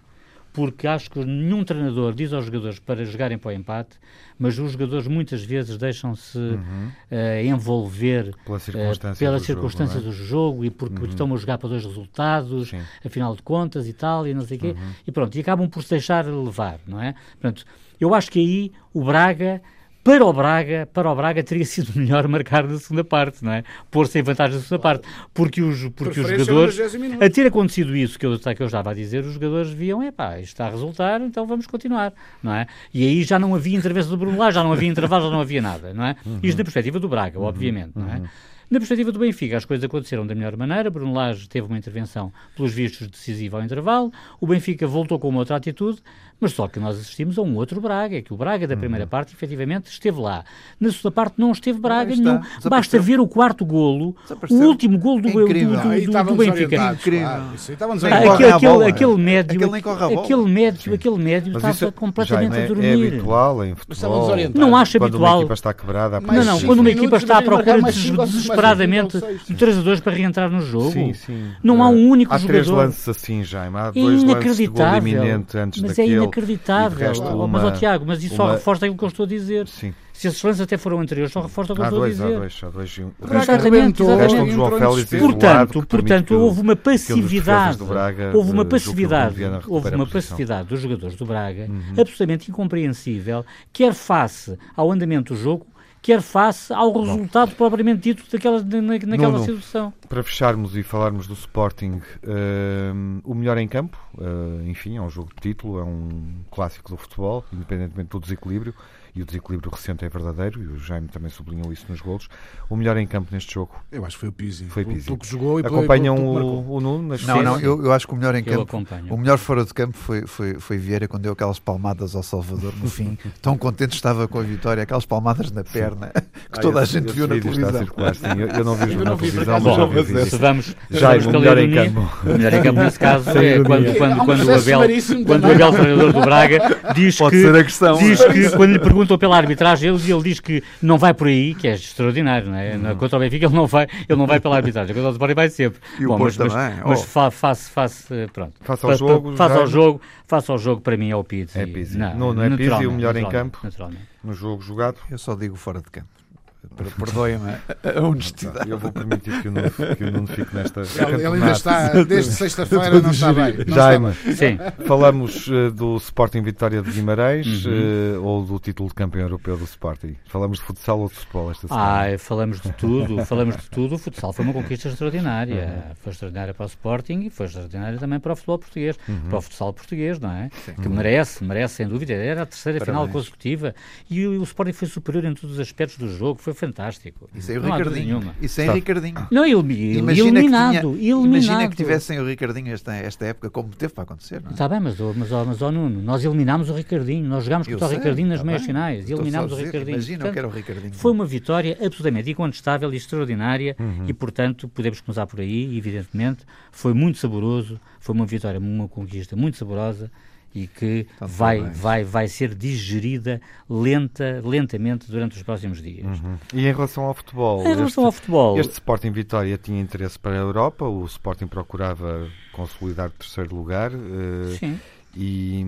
Speaker 3: porque acho que nenhum treinador diz aos jogadores para jogarem para o empate, mas os jogadores muitas vezes deixam-se uhum. uh, envolver
Speaker 1: pela circunstância,
Speaker 3: uh, pela
Speaker 1: do,
Speaker 3: circunstância
Speaker 1: jogo,
Speaker 3: é? do jogo e porque uhum. estão a jogar para dois resultados, Sim. afinal de contas e tal, e não sei o quê, uhum. e pronto, e acabam por se deixar levar, não é? Portanto, eu acho que aí o Braga para o Braga, para o Braga teria sido melhor marcar na segunda parte, não é? Pôr-se em vantagem na segunda parte, porque os, porque os jogadores, a ter acontecido isso que eu, que eu estava a dizer, os jogadores viam, é pá, isto está a resultar, então vamos continuar, não é? E aí já não havia intervenção do Bruno já não havia intervalo, já não havia nada, não é? Uhum. Isto da perspectiva do Braga, uhum. obviamente, não é? Na perspectiva do Benfica, as coisas aconteceram da melhor maneira. Bruno Lage teve uma intervenção, pelos vistos, decisiva ao intervalo. O Benfica voltou com uma outra atitude. Mas só que nós assistimos a um outro Braga, que o Braga da primeira uhum. parte efetivamente esteve lá. Na segunda parte não esteve Braga nenhum. Basta ver o quarto golo, o último golo do, do, do, do, do Benfica.
Speaker 4: Incrível.
Speaker 3: aquele, aquele, aquele médio, aquele médio, aquele médio estava é completamente
Speaker 1: é,
Speaker 3: a dormir.
Speaker 1: É habitual em futebol.
Speaker 3: Não acho
Speaker 1: quando
Speaker 3: habitual.
Speaker 1: uma equipa está quebrada,
Speaker 3: não, não, quando uma equipa está à procura desesperadamente de três a dois para reentrar no jogo. Sim, sim. Não há um único jogador.
Speaker 1: Há três lances assim, Jaime. Há dois lances de gol iminente antes daquele
Speaker 3: inacreditável. Oh, mas, ó, Tiago, mas isso uma... só reforça aquilo que eu estou a dizer. Sim. Se esses lances até foram anteriores, só reforça o que eu estou a dizer. Há dois, há dois.
Speaker 1: Exatamente, exatamente. João Félix
Speaker 3: portanto, portanto houve uma passividade. houve uma passividade. Houve uma passividade dos jogadores do Braga uhum. absolutamente incompreensível, quer face ao andamento do jogo, quer face ao resultado Bom. propriamente dito daquela, na, naquela Nuno, situação.
Speaker 1: Para fecharmos e falarmos do Sporting, uh, o melhor em campo, uh, enfim, é um jogo de título, é um clássico do futebol, independentemente do desequilíbrio e o desequilíbrio recente é verdadeiro, e o Jaime também sublinhou isso nos golos. O melhor em campo neste jogo?
Speaker 4: Eu acho que foi o Pizzi.
Speaker 1: Foi Pizzi.
Speaker 4: Pelo que jogou e
Speaker 1: Acompanham o, o Nuno nas
Speaker 2: Não, não, eu, eu, acho que o melhor em eu campo, acompanho. o melhor fora de campo foi, foi, foi Vieira quando deu aquelas palmadas ao Salvador no fim. Tão contente estava com a vitória, aquelas palmadas na perna que ah, toda a gente viu na televisão.
Speaker 1: eu, eu, não vi o jogo na televisão, mas já ouvi
Speaker 3: isso. Vamos,
Speaker 1: Jaime, o melhor em campo.
Speaker 3: O melhor em campo nesse caso é quando, quando, quando, o Abel, quando o Abel, treinador do Braga, diz que, diz que quando lhe perguntam pela arbitragem, ele, ele diz que não vai por aí, que é extraordinário, não é? Uhum. Contra o Benfica ele não vai, ele não vai pela arbitragem, contra o Sporting vai sempre.
Speaker 2: E Bom, o mas, também.
Speaker 3: Mas, mas oh. fa, face, face, pronto.
Speaker 1: Face ao jogo.
Speaker 3: Face ao jogo, face ao jogo, para mim é o Pizzi.
Speaker 1: É Pizzi. Não, não, não é Pizzi o melhor em campo, naturalmente. no jogo jogado.
Speaker 2: Eu só digo fora de campo. Perdoem-me a honestidade.
Speaker 1: Eu vou permitir que o Nuno, que o Nuno fique nesta.
Speaker 4: Ele, ele ainda está, desde sexta-feira, não está bem. Não
Speaker 1: Jaime, está Sim. falamos uh, do Sporting Vitória de Guimarães uhum. uh, ou do título de campeão europeu do Sporting? Falamos de futsal ou de futebol esta semana?
Speaker 3: Ah, falamos de tudo, falamos de tudo. O futsal foi uma conquista extraordinária. Uhum. Foi extraordinária para o Sporting e foi extraordinária também para o futebol português, uhum. para o futsal português, não é? Sim. Que merece, merece sem dúvida. Era a terceira Parabéns. final consecutiva e o, o Sporting foi superior em todos os aspectos do jogo. Foi fantástico.
Speaker 2: Isso é o Ricardinho. Isso é
Speaker 3: Sabe?
Speaker 2: Ricardinho.
Speaker 3: Não, ele, imagina eliminado, que tinha.
Speaker 2: Imagina que tivessem o Ricardinho esta, esta época, como teve para acontecer.
Speaker 3: Está bem, mas, mas, mas, mas oh, Nuno, nós eliminámos o Ricardinho, nós jogámos contra o Ricardinho nas tá meias finais, eliminámos o Ricardinho.
Speaker 2: Imagina portanto, que era o Ricardinho.
Speaker 3: Foi uma vitória absolutamente incontestável e extraordinária uhum. e, portanto, podemos começar por aí, evidentemente. Foi muito saboroso, foi uma vitória, uma conquista muito saborosa e que vai, vai, vai ser digerida lenta, lentamente durante os próximos dias. Uhum.
Speaker 1: E em relação ao futebol?
Speaker 3: Em relação este, ao futebol...
Speaker 1: Este Sporting Vitória tinha interesse para a Europa, o Sporting procurava consolidar o terceiro lugar. Uh, Sim. E,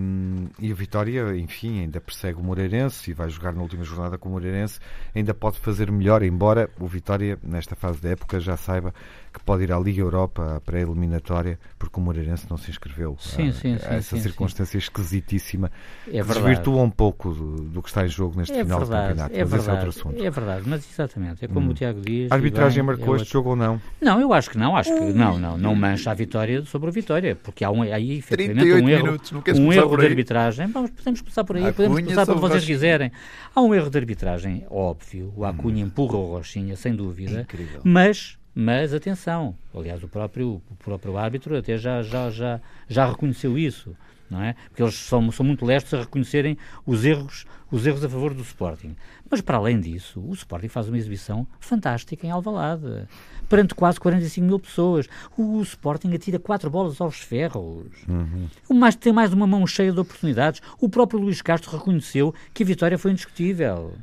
Speaker 1: e o Vitória, enfim, ainda persegue o Moreirense e vai jogar na última jornada com o Moreirense. Ainda pode fazer melhor, embora o Vitória, nesta fase da época, já saiba que pode ir à Liga Europa, à pré-eliminatória, porque o Moreirense não se inscreveu.
Speaker 3: Sim, sim, sim.
Speaker 1: Essa
Speaker 3: sim,
Speaker 1: circunstância
Speaker 3: sim.
Speaker 1: esquisitíssima é desvirtua um pouco do, do, que está em jogo neste
Speaker 3: é
Speaker 1: final
Speaker 3: verdade,
Speaker 1: do campeonato.
Speaker 3: É mas verdade, é outro assunto. É verdade, mas exatamente. É como hum. o Tiago diz.
Speaker 1: A arbitragem bem, marcou é este jogo ou não?
Speaker 3: Não, eu acho que não. Acho que não, não. Não mancha a vitória sobre a vitória, porque há um, aí efetivamente um erro, minutos, um erro de arbitragem. Vamos, podemos começar por aí, a podemos começar por vocês quiserem. Há um erro de arbitragem óbvio. O Acunha hum. empurra o Rochinha, sem dúvida. Incrível. Mas mas atenção, aliás, o próprio, o próprio árbitro até já, já, já, já reconheceu isso, não é? Porque eles são, são muito lestos a reconhecerem os erros, os erros a favor do Sporting. Mas para além disso, o Sporting faz uma exibição fantástica em Alvalade, perante quase 45 mil pessoas. O, o Sporting atira quatro bolas aos ferros. Uhum. O mais, tem mais uma mão cheia de oportunidades. O próprio Luís Castro reconheceu que a vitória foi indiscutível.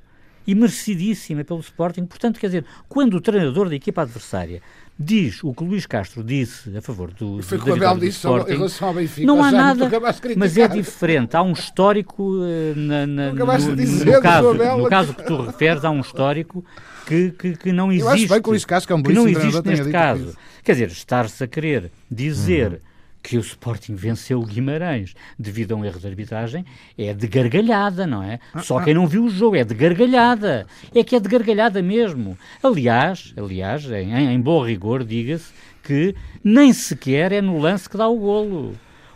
Speaker 3: E merecidíssima pelo Sporting. Portanto, quer dizer, quando o treinador da equipa adversária diz o que Luís Castro disse a favor do,
Speaker 4: Foi
Speaker 3: do,
Speaker 4: que o Abel
Speaker 3: do
Speaker 4: disse
Speaker 3: Sporting,
Speaker 4: em relação ao Benfica.
Speaker 3: não há nada, mas é diferente. Há um histórico eh, na, na, no,
Speaker 4: de
Speaker 3: no
Speaker 4: dizer do
Speaker 3: caso, no caso que tu referes, há um histórico que, que, que não
Speaker 4: Eu acho
Speaker 3: existe.
Speaker 4: bem que o Luís Castro, é um
Speaker 3: que não existe neste caso. Quer dizer, estar-se a querer dizer
Speaker 4: Uhum.
Speaker 3: Que o Sporting venceu o Guimarães devido a um erro de arbitragem é de gargalhada, não é?
Speaker 4: Ah,
Speaker 3: Só quem não viu o jogo é de gargalhada. É que é de gargalhada mesmo. Aliás, aliás, em, em bom rigor, diga-se que nem sequer é no lance que dá o golo.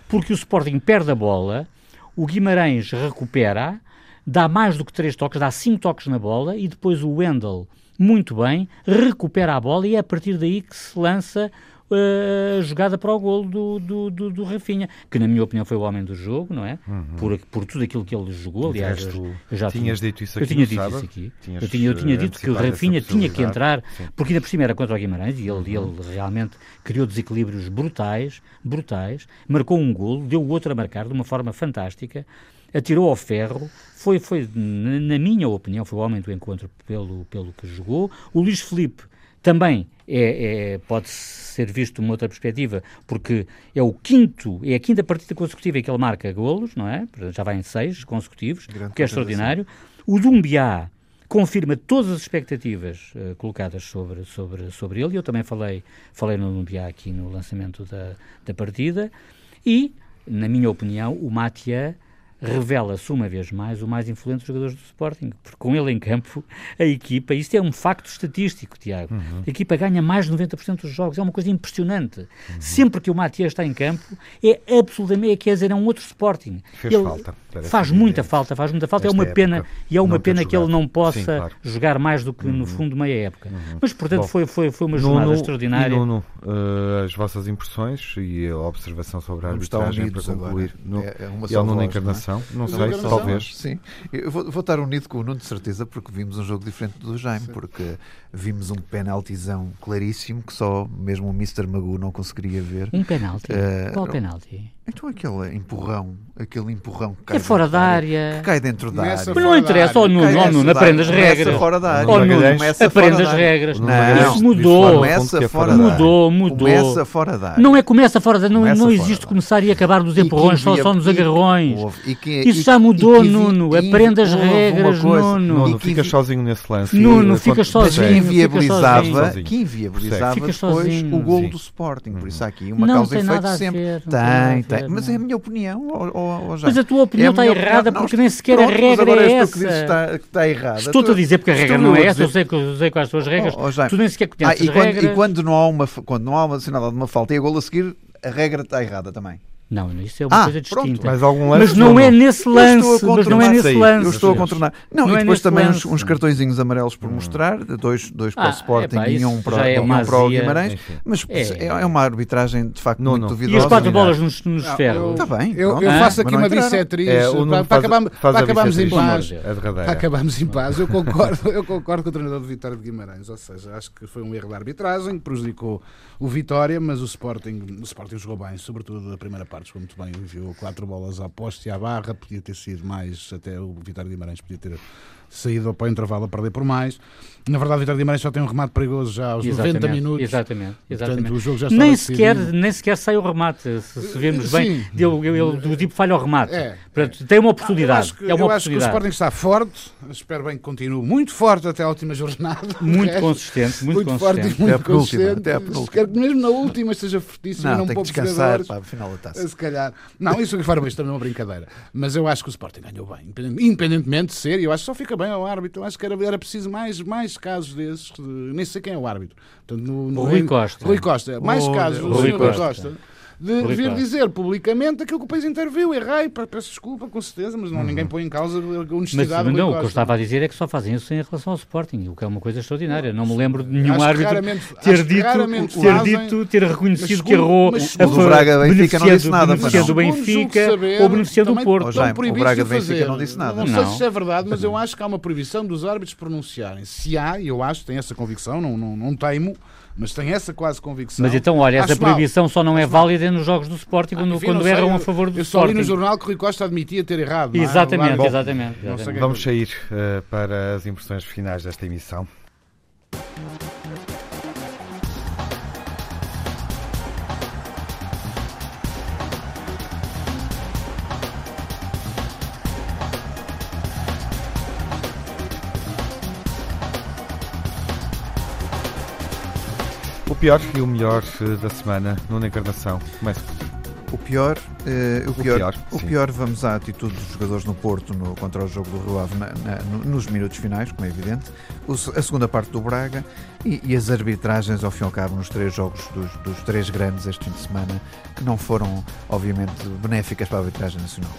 Speaker 3: Porque o Sporting perde a bola, o Guimarães recupera, dá mais do que três toques, dá cinco toques na bola e depois o Wendel, muito bem, recupera a bola e é a partir daí que se lança a jogada para o golo do, do, do, do Rafinha, que na minha opinião foi o homem do jogo, não é? Por, por tudo aquilo que ele jogou, aliás,
Speaker 1: tu
Speaker 3: eu já
Speaker 1: tinhas
Speaker 3: tinha,
Speaker 1: dito isso
Speaker 3: eu
Speaker 1: aqui
Speaker 3: tinha
Speaker 1: no
Speaker 3: dito
Speaker 1: sábado?
Speaker 3: isso aqui. Eu tinha, eu tinha
Speaker 1: eh,
Speaker 3: dito que o Rafinha tinha que entrar,
Speaker 1: Sim.
Speaker 3: porque ainda por cima era contra o Guimarães e ele, ele realmente criou desequilíbrios brutais, brutais, marcou um golo, deu o outro a marcar de uma forma fantástica, atirou ao ferro, foi, foi na minha opinião, foi o homem do encontro pelo, pelo que jogou. O Luís Felipe também é, é- pode ser visto de uma outra perspectiva, porque é o quinto, é a quinta partida consecutiva em que ele marca golos, não é? Já vai em seis consecutivos,
Speaker 2: Grande
Speaker 3: o que é extraordinário. O Dumbiá confirma todas as expectativas eh, colocadas sobre, sobre, sobre ele, eu também falei, falei no Dumbiá aqui no lançamento da, da partida, e, na minha opinião, o Matia revela-se uma vez mais o mais influente dos jogadores do Sporting, porque com ele em campo, a equipa, isto é um facto estatístico, Tiago,
Speaker 1: Uhum.
Speaker 3: a equipa ganha mais de 90% dos jogos, é uma coisa impressionante. Sempre que o Matias está em campo, é absolutamente, quer dizer, é um outro Sporting.
Speaker 1: Fez
Speaker 3: Ele
Speaker 1: falta,
Speaker 3: Faz muita falta, faz muita falta. É
Speaker 1: Esta
Speaker 3: uma pena, e é uma pena que ele não possa
Speaker 1: Sim, claro. Uhum.
Speaker 3: jogar mais do que, no fundo, meia época. Mas, portanto,
Speaker 1: Bom,
Speaker 3: foi, foi, foi uma jornada
Speaker 1: Nuno,
Speaker 3: extraordinária.
Speaker 1: Nuno, eh, as vossas impressões e a observação sobre a arbitragem para concluir.
Speaker 2: agora.
Speaker 1: No,
Speaker 2: É- é uma
Speaker 1: e
Speaker 2: só
Speaker 1: Nuno
Speaker 2: voz,
Speaker 1: Encarnação, não, sei,
Speaker 4: Encarnação?
Speaker 1: talvez.
Speaker 2: Sim, eu vou, vou estar unido com o Nuno de certeza porque vimos um jogo diferente do Jaime, porque vimos um penaltizão claríssimo que só mesmo o Mr. Magu não conseguiria ver.
Speaker 3: Um penalti.
Speaker 2: Eh,
Speaker 3: Qual
Speaker 2: não.
Speaker 3: penalti?
Speaker 2: Então aquele empurrão, aquele empurrão que cai
Speaker 3: É fora
Speaker 2: dentro
Speaker 3: da área.
Speaker 2: que cai dentro da
Speaker 4: Começa
Speaker 2: área.
Speaker 3: Mas não interessa,
Speaker 4: área.
Speaker 3: Nuno,
Speaker 2: dentro
Speaker 3: Nuno, aprende as
Speaker 2: área. Começa
Speaker 3: regras.
Speaker 2: fora da área.
Speaker 3: Ó Nuno, aprende as
Speaker 2: área.
Speaker 3: regras.
Speaker 2: Não.
Speaker 1: Magalhães
Speaker 3: Mudou.
Speaker 2: Começa
Speaker 1: é
Speaker 2: fora da
Speaker 1: área.
Speaker 3: Mudou, mudou.
Speaker 2: Começa fora da área.
Speaker 3: Não é começa fora da. Não,
Speaker 2: Começa
Speaker 3: não
Speaker 2: fora
Speaker 3: existe começar e acabar nos empurrões, só, só nos agarrões.
Speaker 2: e
Speaker 3: Isso já mudou, Nuno. Aprende as regras, Nuno.
Speaker 1: Nuno, ficas sozinho nesse lance.
Speaker 3: Nuno, ficas
Speaker 2: Mas
Speaker 3: sozinho.
Speaker 2: que
Speaker 3: fica
Speaker 2: inviabilizava, que inviabilizava depois
Speaker 3: sozinho.
Speaker 2: o gol do Sporting. Por isso há aqui uma
Speaker 3: Não
Speaker 2: causa e efeito sempre.
Speaker 3: não tem nada a
Speaker 2: tem. Mas
Speaker 3: não.
Speaker 2: é a minha opinião. Jaime.
Speaker 3: Mas a tua opinião
Speaker 2: É a
Speaker 3: está errada.
Speaker 2: Não,
Speaker 3: porque nem sequer a
Speaker 2: pronto, mas
Speaker 3: regra é
Speaker 2: que
Speaker 3: essa.
Speaker 2: está, está errada.
Speaker 3: Estou-te a dizer porque a regra não é
Speaker 2: a
Speaker 3: essa, eu sei, eu sei quais são as regras.
Speaker 2: Oh, oh,
Speaker 3: tu nem sequer
Speaker 2: Ah,
Speaker 3: conheces
Speaker 2: e,
Speaker 3: as
Speaker 2: quando,
Speaker 3: regras.
Speaker 2: e quando não há uma, quando não há uma assinalada de uma falta e a gol a seguir, a regra está errada também.
Speaker 3: Não, isso é uma
Speaker 2: Ah,
Speaker 3: coisa
Speaker 2: pronto.
Speaker 3: distinta.
Speaker 1: Mais algum lance?
Speaker 3: Mas não é nesse lance, mas não é nesse lance.
Speaker 2: Eu estou a contornar. Não,
Speaker 3: Não
Speaker 2: e
Speaker 3: é
Speaker 2: depois
Speaker 3: nesse
Speaker 2: também uns, uns cartõezinhos amarelos por mostrar, dois, dois para
Speaker 3: Ah,
Speaker 2: o Sporting
Speaker 3: epá,
Speaker 2: e um para,
Speaker 3: é
Speaker 2: um
Speaker 3: uma
Speaker 2: para o
Speaker 3: azia.
Speaker 2: Guimarães.
Speaker 1: Enfim.
Speaker 2: Mas
Speaker 3: É.
Speaker 2: é, é uma arbitragem de facto
Speaker 1: Não,
Speaker 2: muito
Speaker 1: não.
Speaker 2: duvidosa.
Speaker 3: E as quatro bolas nos, nos ferros?
Speaker 4: eu-
Speaker 2: Está bem.
Speaker 4: Eu, eu
Speaker 3: Ah,
Speaker 4: faço
Speaker 2: mas
Speaker 4: aqui uma bissetriz
Speaker 1: É,
Speaker 4: para, para, acabarmos, para em paz. Para acabarmos em paz, eu concordo, eu concordo com o treinador de Vitória de Guimarães. Ou seja, acho que foi um erro da arbitragem que prejudicou o Vitória, mas o Sporting, o Sporting jogou bem, sobretudo a primeira parte, jogou muito bem. Enviou quatro bolas à poste e à barra, podia ter sido mais, até o Vitória de Guimarães podia ter saído para o intervalo a perder por mais. Na verdade, o Vitória de Guimarães só tem um remate perigoso já aos 90
Speaker 3: Exatamente,
Speaker 4: minutos.
Speaker 3: Exatamente, exatamente.
Speaker 4: Portanto, o jogo já
Speaker 3: nem, sequer, nem sequer sai o remate, se, se vermos bem. Ele, ele, o tipo falha o remate.
Speaker 4: É,
Speaker 3: Portanto, tem uma
Speaker 4: Ah, eu
Speaker 3: oportunidade.
Speaker 4: acho que,
Speaker 3: é uma
Speaker 4: eu acho que o
Speaker 3: oportunidade.
Speaker 4: Sporting está forte, espero bem que continue muito forte até a última jornada.
Speaker 3: Muito
Speaker 4: resto,
Speaker 3: consistente, muito,
Speaker 4: muito forte
Speaker 3: consistente.
Speaker 4: e muito
Speaker 2: Até
Speaker 4: consistente.
Speaker 2: até a penúltima.
Speaker 4: Quero que mesmo na última esteja fortíssimo e
Speaker 2: Não,
Speaker 4: não
Speaker 2: tem que
Speaker 4: pouco
Speaker 2: descansar para a final da taça.
Speaker 4: Se calhar. Não, isso que fora isto também é uma brincadeira. Mas eu acho que o Sporting ganhou bem, independent- independentemente de ser, e eu acho que só fica bem ao árbitro. Eu acho que era, era preciso mais, mais casos desses. de- nem sei quem é o árbitro. Portanto, no, no
Speaker 3: O Rui Costa.
Speaker 4: Rui Costa. Mais
Speaker 2: Oh,
Speaker 4: casos do Sr. Rui
Speaker 3: Costa.
Speaker 4: Costa. De
Speaker 3: Rui
Speaker 4: vir dizer publicamente aquilo que o país inteiro viu, errei, peço desculpa, com certeza, mas não, ninguém põe em causa a
Speaker 3: Mas
Speaker 4: honestidade do
Speaker 3: não, o que eu estava a dizer é que só fazem isso em relação ao Sporting, o que é uma coisa extraordinária. Não me lembro de nenhum árbitro ter dito, ter dito, ter reconhecido
Speaker 4: Mas
Speaker 3: que errou,
Speaker 4: mas
Speaker 3: a favor-
Speaker 2: O Braga Benfica não disse nada,
Speaker 3: beneficiando
Speaker 2: não.
Speaker 3: o Benfica
Speaker 4: saber,
Speaker 3: ou beneficiando o
Speaker 4: também
Speaker 3: Porto.
Speaker 2: Oh, o Braga Benfica
Speaker 4: fazer.
Speaker 2: não disse nada.
Speaker 4: Não, sei se é verdade, mas eu acho que há uma proibição dos árbitros pronunciarem. Se há, e eu acho, tenho essa convicção, não, não, não teimo, mas tenho essa quase convicção.
Speaker 3: Mas então, olha, essa
Speaker 4: Acho mal.
Speaker 3: proibição só não é válida nos jogos do Sporting quando,
Speaker 4: Ah, enfim,
Speaker 3: quando
Speaker 4: não sei,
Speaker 3: erram a
Speaker 4: eu-
Speaker 3: favor do
Speaker 4: Eu só li
Speaker 3: Sporting.
Speaker 4: no jornal que o Rui Costa admitia ter errado. não é?
Speaker 3: Exatamente,
Speaker 4: Lá-
Speaker 3: exatamente. Exatamente.
Speaker 1: Vamos sair eh, para as impressões finais desta emissão. Pior e o melhor eh, da semana, nona encarnação. Ti.
Speaker 2: O pior, eh, o, pior,
Speaker 1: pior,
Speaker 2: o
Speaker 1: sim.
Speaker 2: pior, vamos à atitude dos jogadores no Porto no- contra o jogo do Rio Ave na- na- no- nos minutos finais, como é evidente, O a segunda parte do Braga e, e as arbitragens, ao fim e ao cabo, nos três jogos dos, dos três grandes este fim de semana, que não foram, obviamente, benéficas para a arbitragem nacional.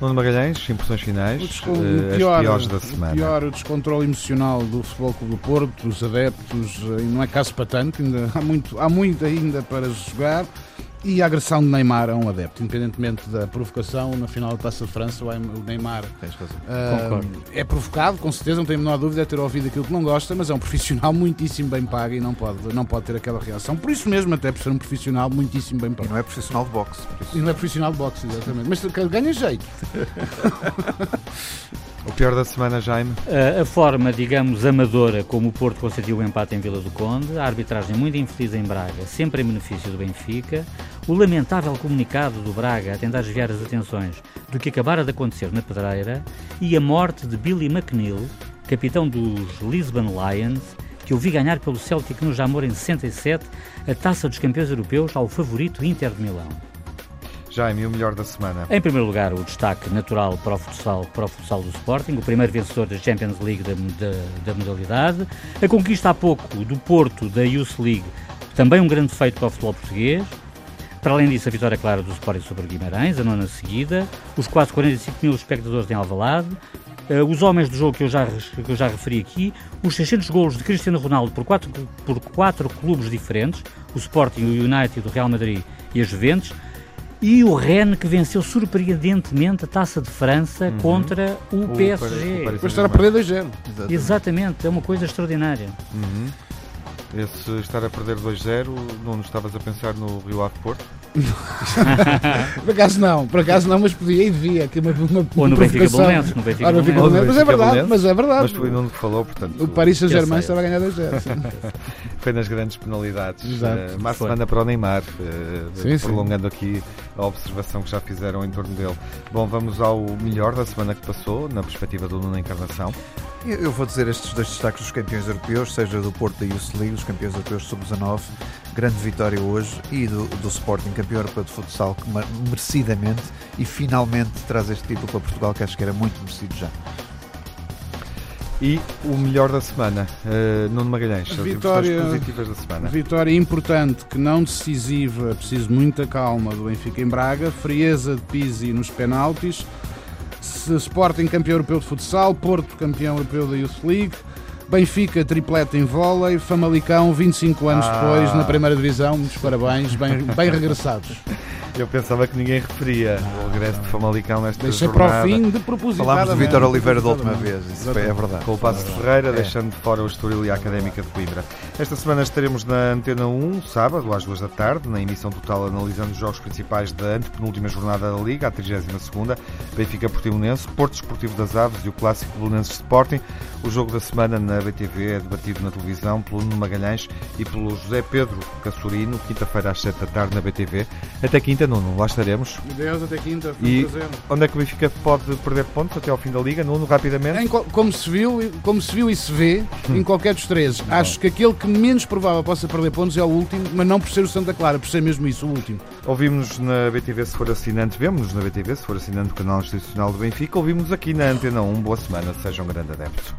Speaker 1: Nuno Magalhães, impressões finais,
Speaker 4: O, o pior,
Speaker 1: as piores da
Speaker 4: o
Speaker 1: semana.
Speaker 4: pior, o descontrole emocional do Futebol Clube do Porto, dos adeptos, eh, não é caso para tanto, ainda, há, muito, há muito ainda para jogar. E a agressão de Neymar a um adepto, independentemente da provocação, na final da Taça de França, o Neymar
Speaker 3: Concordo.
Speaker 4: é provocado, com certeza, não tenho a menor dúvida, é ter ouvido aquilo que não gosta, mas é um profissional muitíssimo bem pago e não pode, não pode ter aquela reação. Por isso mesmo, até por ser um profissional muitíssimo bem
Speaker 2: E
Speaker 4: pago.
Speaker 2: não é profissional de boxe.
Speaker 4: E não é profissional de boxe, exatamente. Mas ganha jeito.
Speaker 1: O pior da semana, Jaime.
Speaker 3: A, a forma, digamos, amadora como o Porto concedeu o empate em Vila do Conde, a arbitragem muito infeliz em Braga, sempre em benefício do Benfica, o lamentável comunicado do Braga a tentar desviar as atenções do que acabara de acontecer na Pedreira e a morte de Billy McNeil, capitão dos Lisbon Lions, que eu vi ganhar pelo Celtic no Jamor em 67 a Taça dos Campeões Europeus ao favorito Inter de Milão.
Speaker 1: Jaime, o melhor da semana.
Speaker 3: Em primeiro lugar, o destaque natural para o futsal, para o futsal do Sporting, o primeiro vencedor da Champions League da, da, da modalidade. A conquista há pouco do Porto da Youth League, também um grande feito para o futebol português. Para além disso, a vitória clara do Sporting sobre Guimarães, a nona seguida. Os quase 45 mil espectadores em Alvalade. eh, os homens do jogo que eu, já, que eu já referi aqui. Os 600 golos de Cristiano Ronaldo por quatro, por quatro clubes diferentes. O Sporting, o United, o Real Madrid e a Juventus. E o Rennes que venceu surpreendentemente a Taça de França contra o,
Speaker 1: Uhum. O
Speaker 3: PSG.
Speaker 4: Depois estar a perder 2-0.
Speaker 2: Exatamente.
Speaker 3: Exatamente, é uma coisa extraordinária.
Speaker 1: Uhum. Esse estar a perder 2-0, não estavas a pensar no Rio Ave Porto?
Speaker 4: Por acaso não, por acaso não, mas podia e devia. Que uma, uma,
Speaker 3: Ou no Benfica. Belenenses, no Benfica
Speaker 4: Ah, no Benfica
Speaker 3: Belenenses.
Speaker 4: Mas é verdade, mas é verdade.
Speaker 1: Mas foi o Nuno que falou, portanto.
Speaker 4: O Paris Saint-Germain estava a ganhar 2-0. sim.
Speaker 1: Foi nas grandes penalidades.
Speaker 4: Exato.
Speaker 1: Eh, má
Speaker 3: Foi.
Speaker 1: semana para o Neymar, eh,
Speaker 4: Sim, sim.
Speaker 1: prolongando aqui a observação que já fizeram em torno dele. Bom, vamos ao melhor da semana que passou, na perspectiva do Nuno Encarnação.
Speaker 2: Eu vou dizer estes dois destaques dos campeões europeus, seja do Porto da Youth League, os campeões europeus sub-19, grande vitória hoje, e do, do Sporting, campeão europeu de futsal, que merecidamente e finalmente traz este título para Portugal, que acho que era muito merecido já.
Speaker 1: E o melhor da semana, eh, Nuno Magalhães, as
Speaker 4: Vitória-
Speaker 1: positivas da semana.
Speaker 4: Vitória importante, que não decisiva, preciso de muita calma do Benfica em Braga, frieza de Pizzi nos penaltis, Sporting campeão europeu de futsal, Porto campeão europeu da Youth League, Benfica triplete em vôlei, Famalicão 25 anos
Speaker 1: Ah.
Speaker 4: depois na primeira divisão, muitos parabéns, bem, bem regressados.
Speaker 1: Eu pensava que ninguém referia o regresso de Famalicão nesta
Speaker 4: Deixei para
Speaker 1: jornada.
Speaker 4: o fim de propositadamente.
Speaker 2: Falámos do Vítor Oliveira da última vez, isso é verdade.
Speaker 1: Com o Passo de Ferreira,
Speaker 2: É.
Speaker 1: deixando de fora o Estoril e a Académica de Coimbra. Esta semana estaremos na Antena 1, sábado, às 2 da tarde, na emissão total analisando os jogos principais da antepenúltima jornada da Liga, a 32ª, Benfica Portimonense, Porto Esportivo das Aves e o Clássico Belenenses Sporting. O jogo da semana na BTV é debatido na televisão pelo Nuno Magalhães e pelo José Pedro Cassurino, quinta-feira às 7 da tarde na BTV. Até quinta, Nuno, lá estaremos.
Speaker 4: Deus, até quinta,
Speaker 1: E onde é que o Benfica pode perder pontos até ao fim da Liga? Nuno, rapidamente.
Speaker 4: Em como, se viu, e- como se viu e se vê em qualquer dos três, acho que aquele que menos provável possa perder pontos é o último, mas não por ser o Santa Clara, por ser mesmo isso, o último.
Speaker 1: Ouvimos-nos na BTV se for assinante, vemos-nos na BTV se for assinante do canal institucional do Benfica, ouvimos aqui na Antena 1. Boa semana, seja um grande adepto.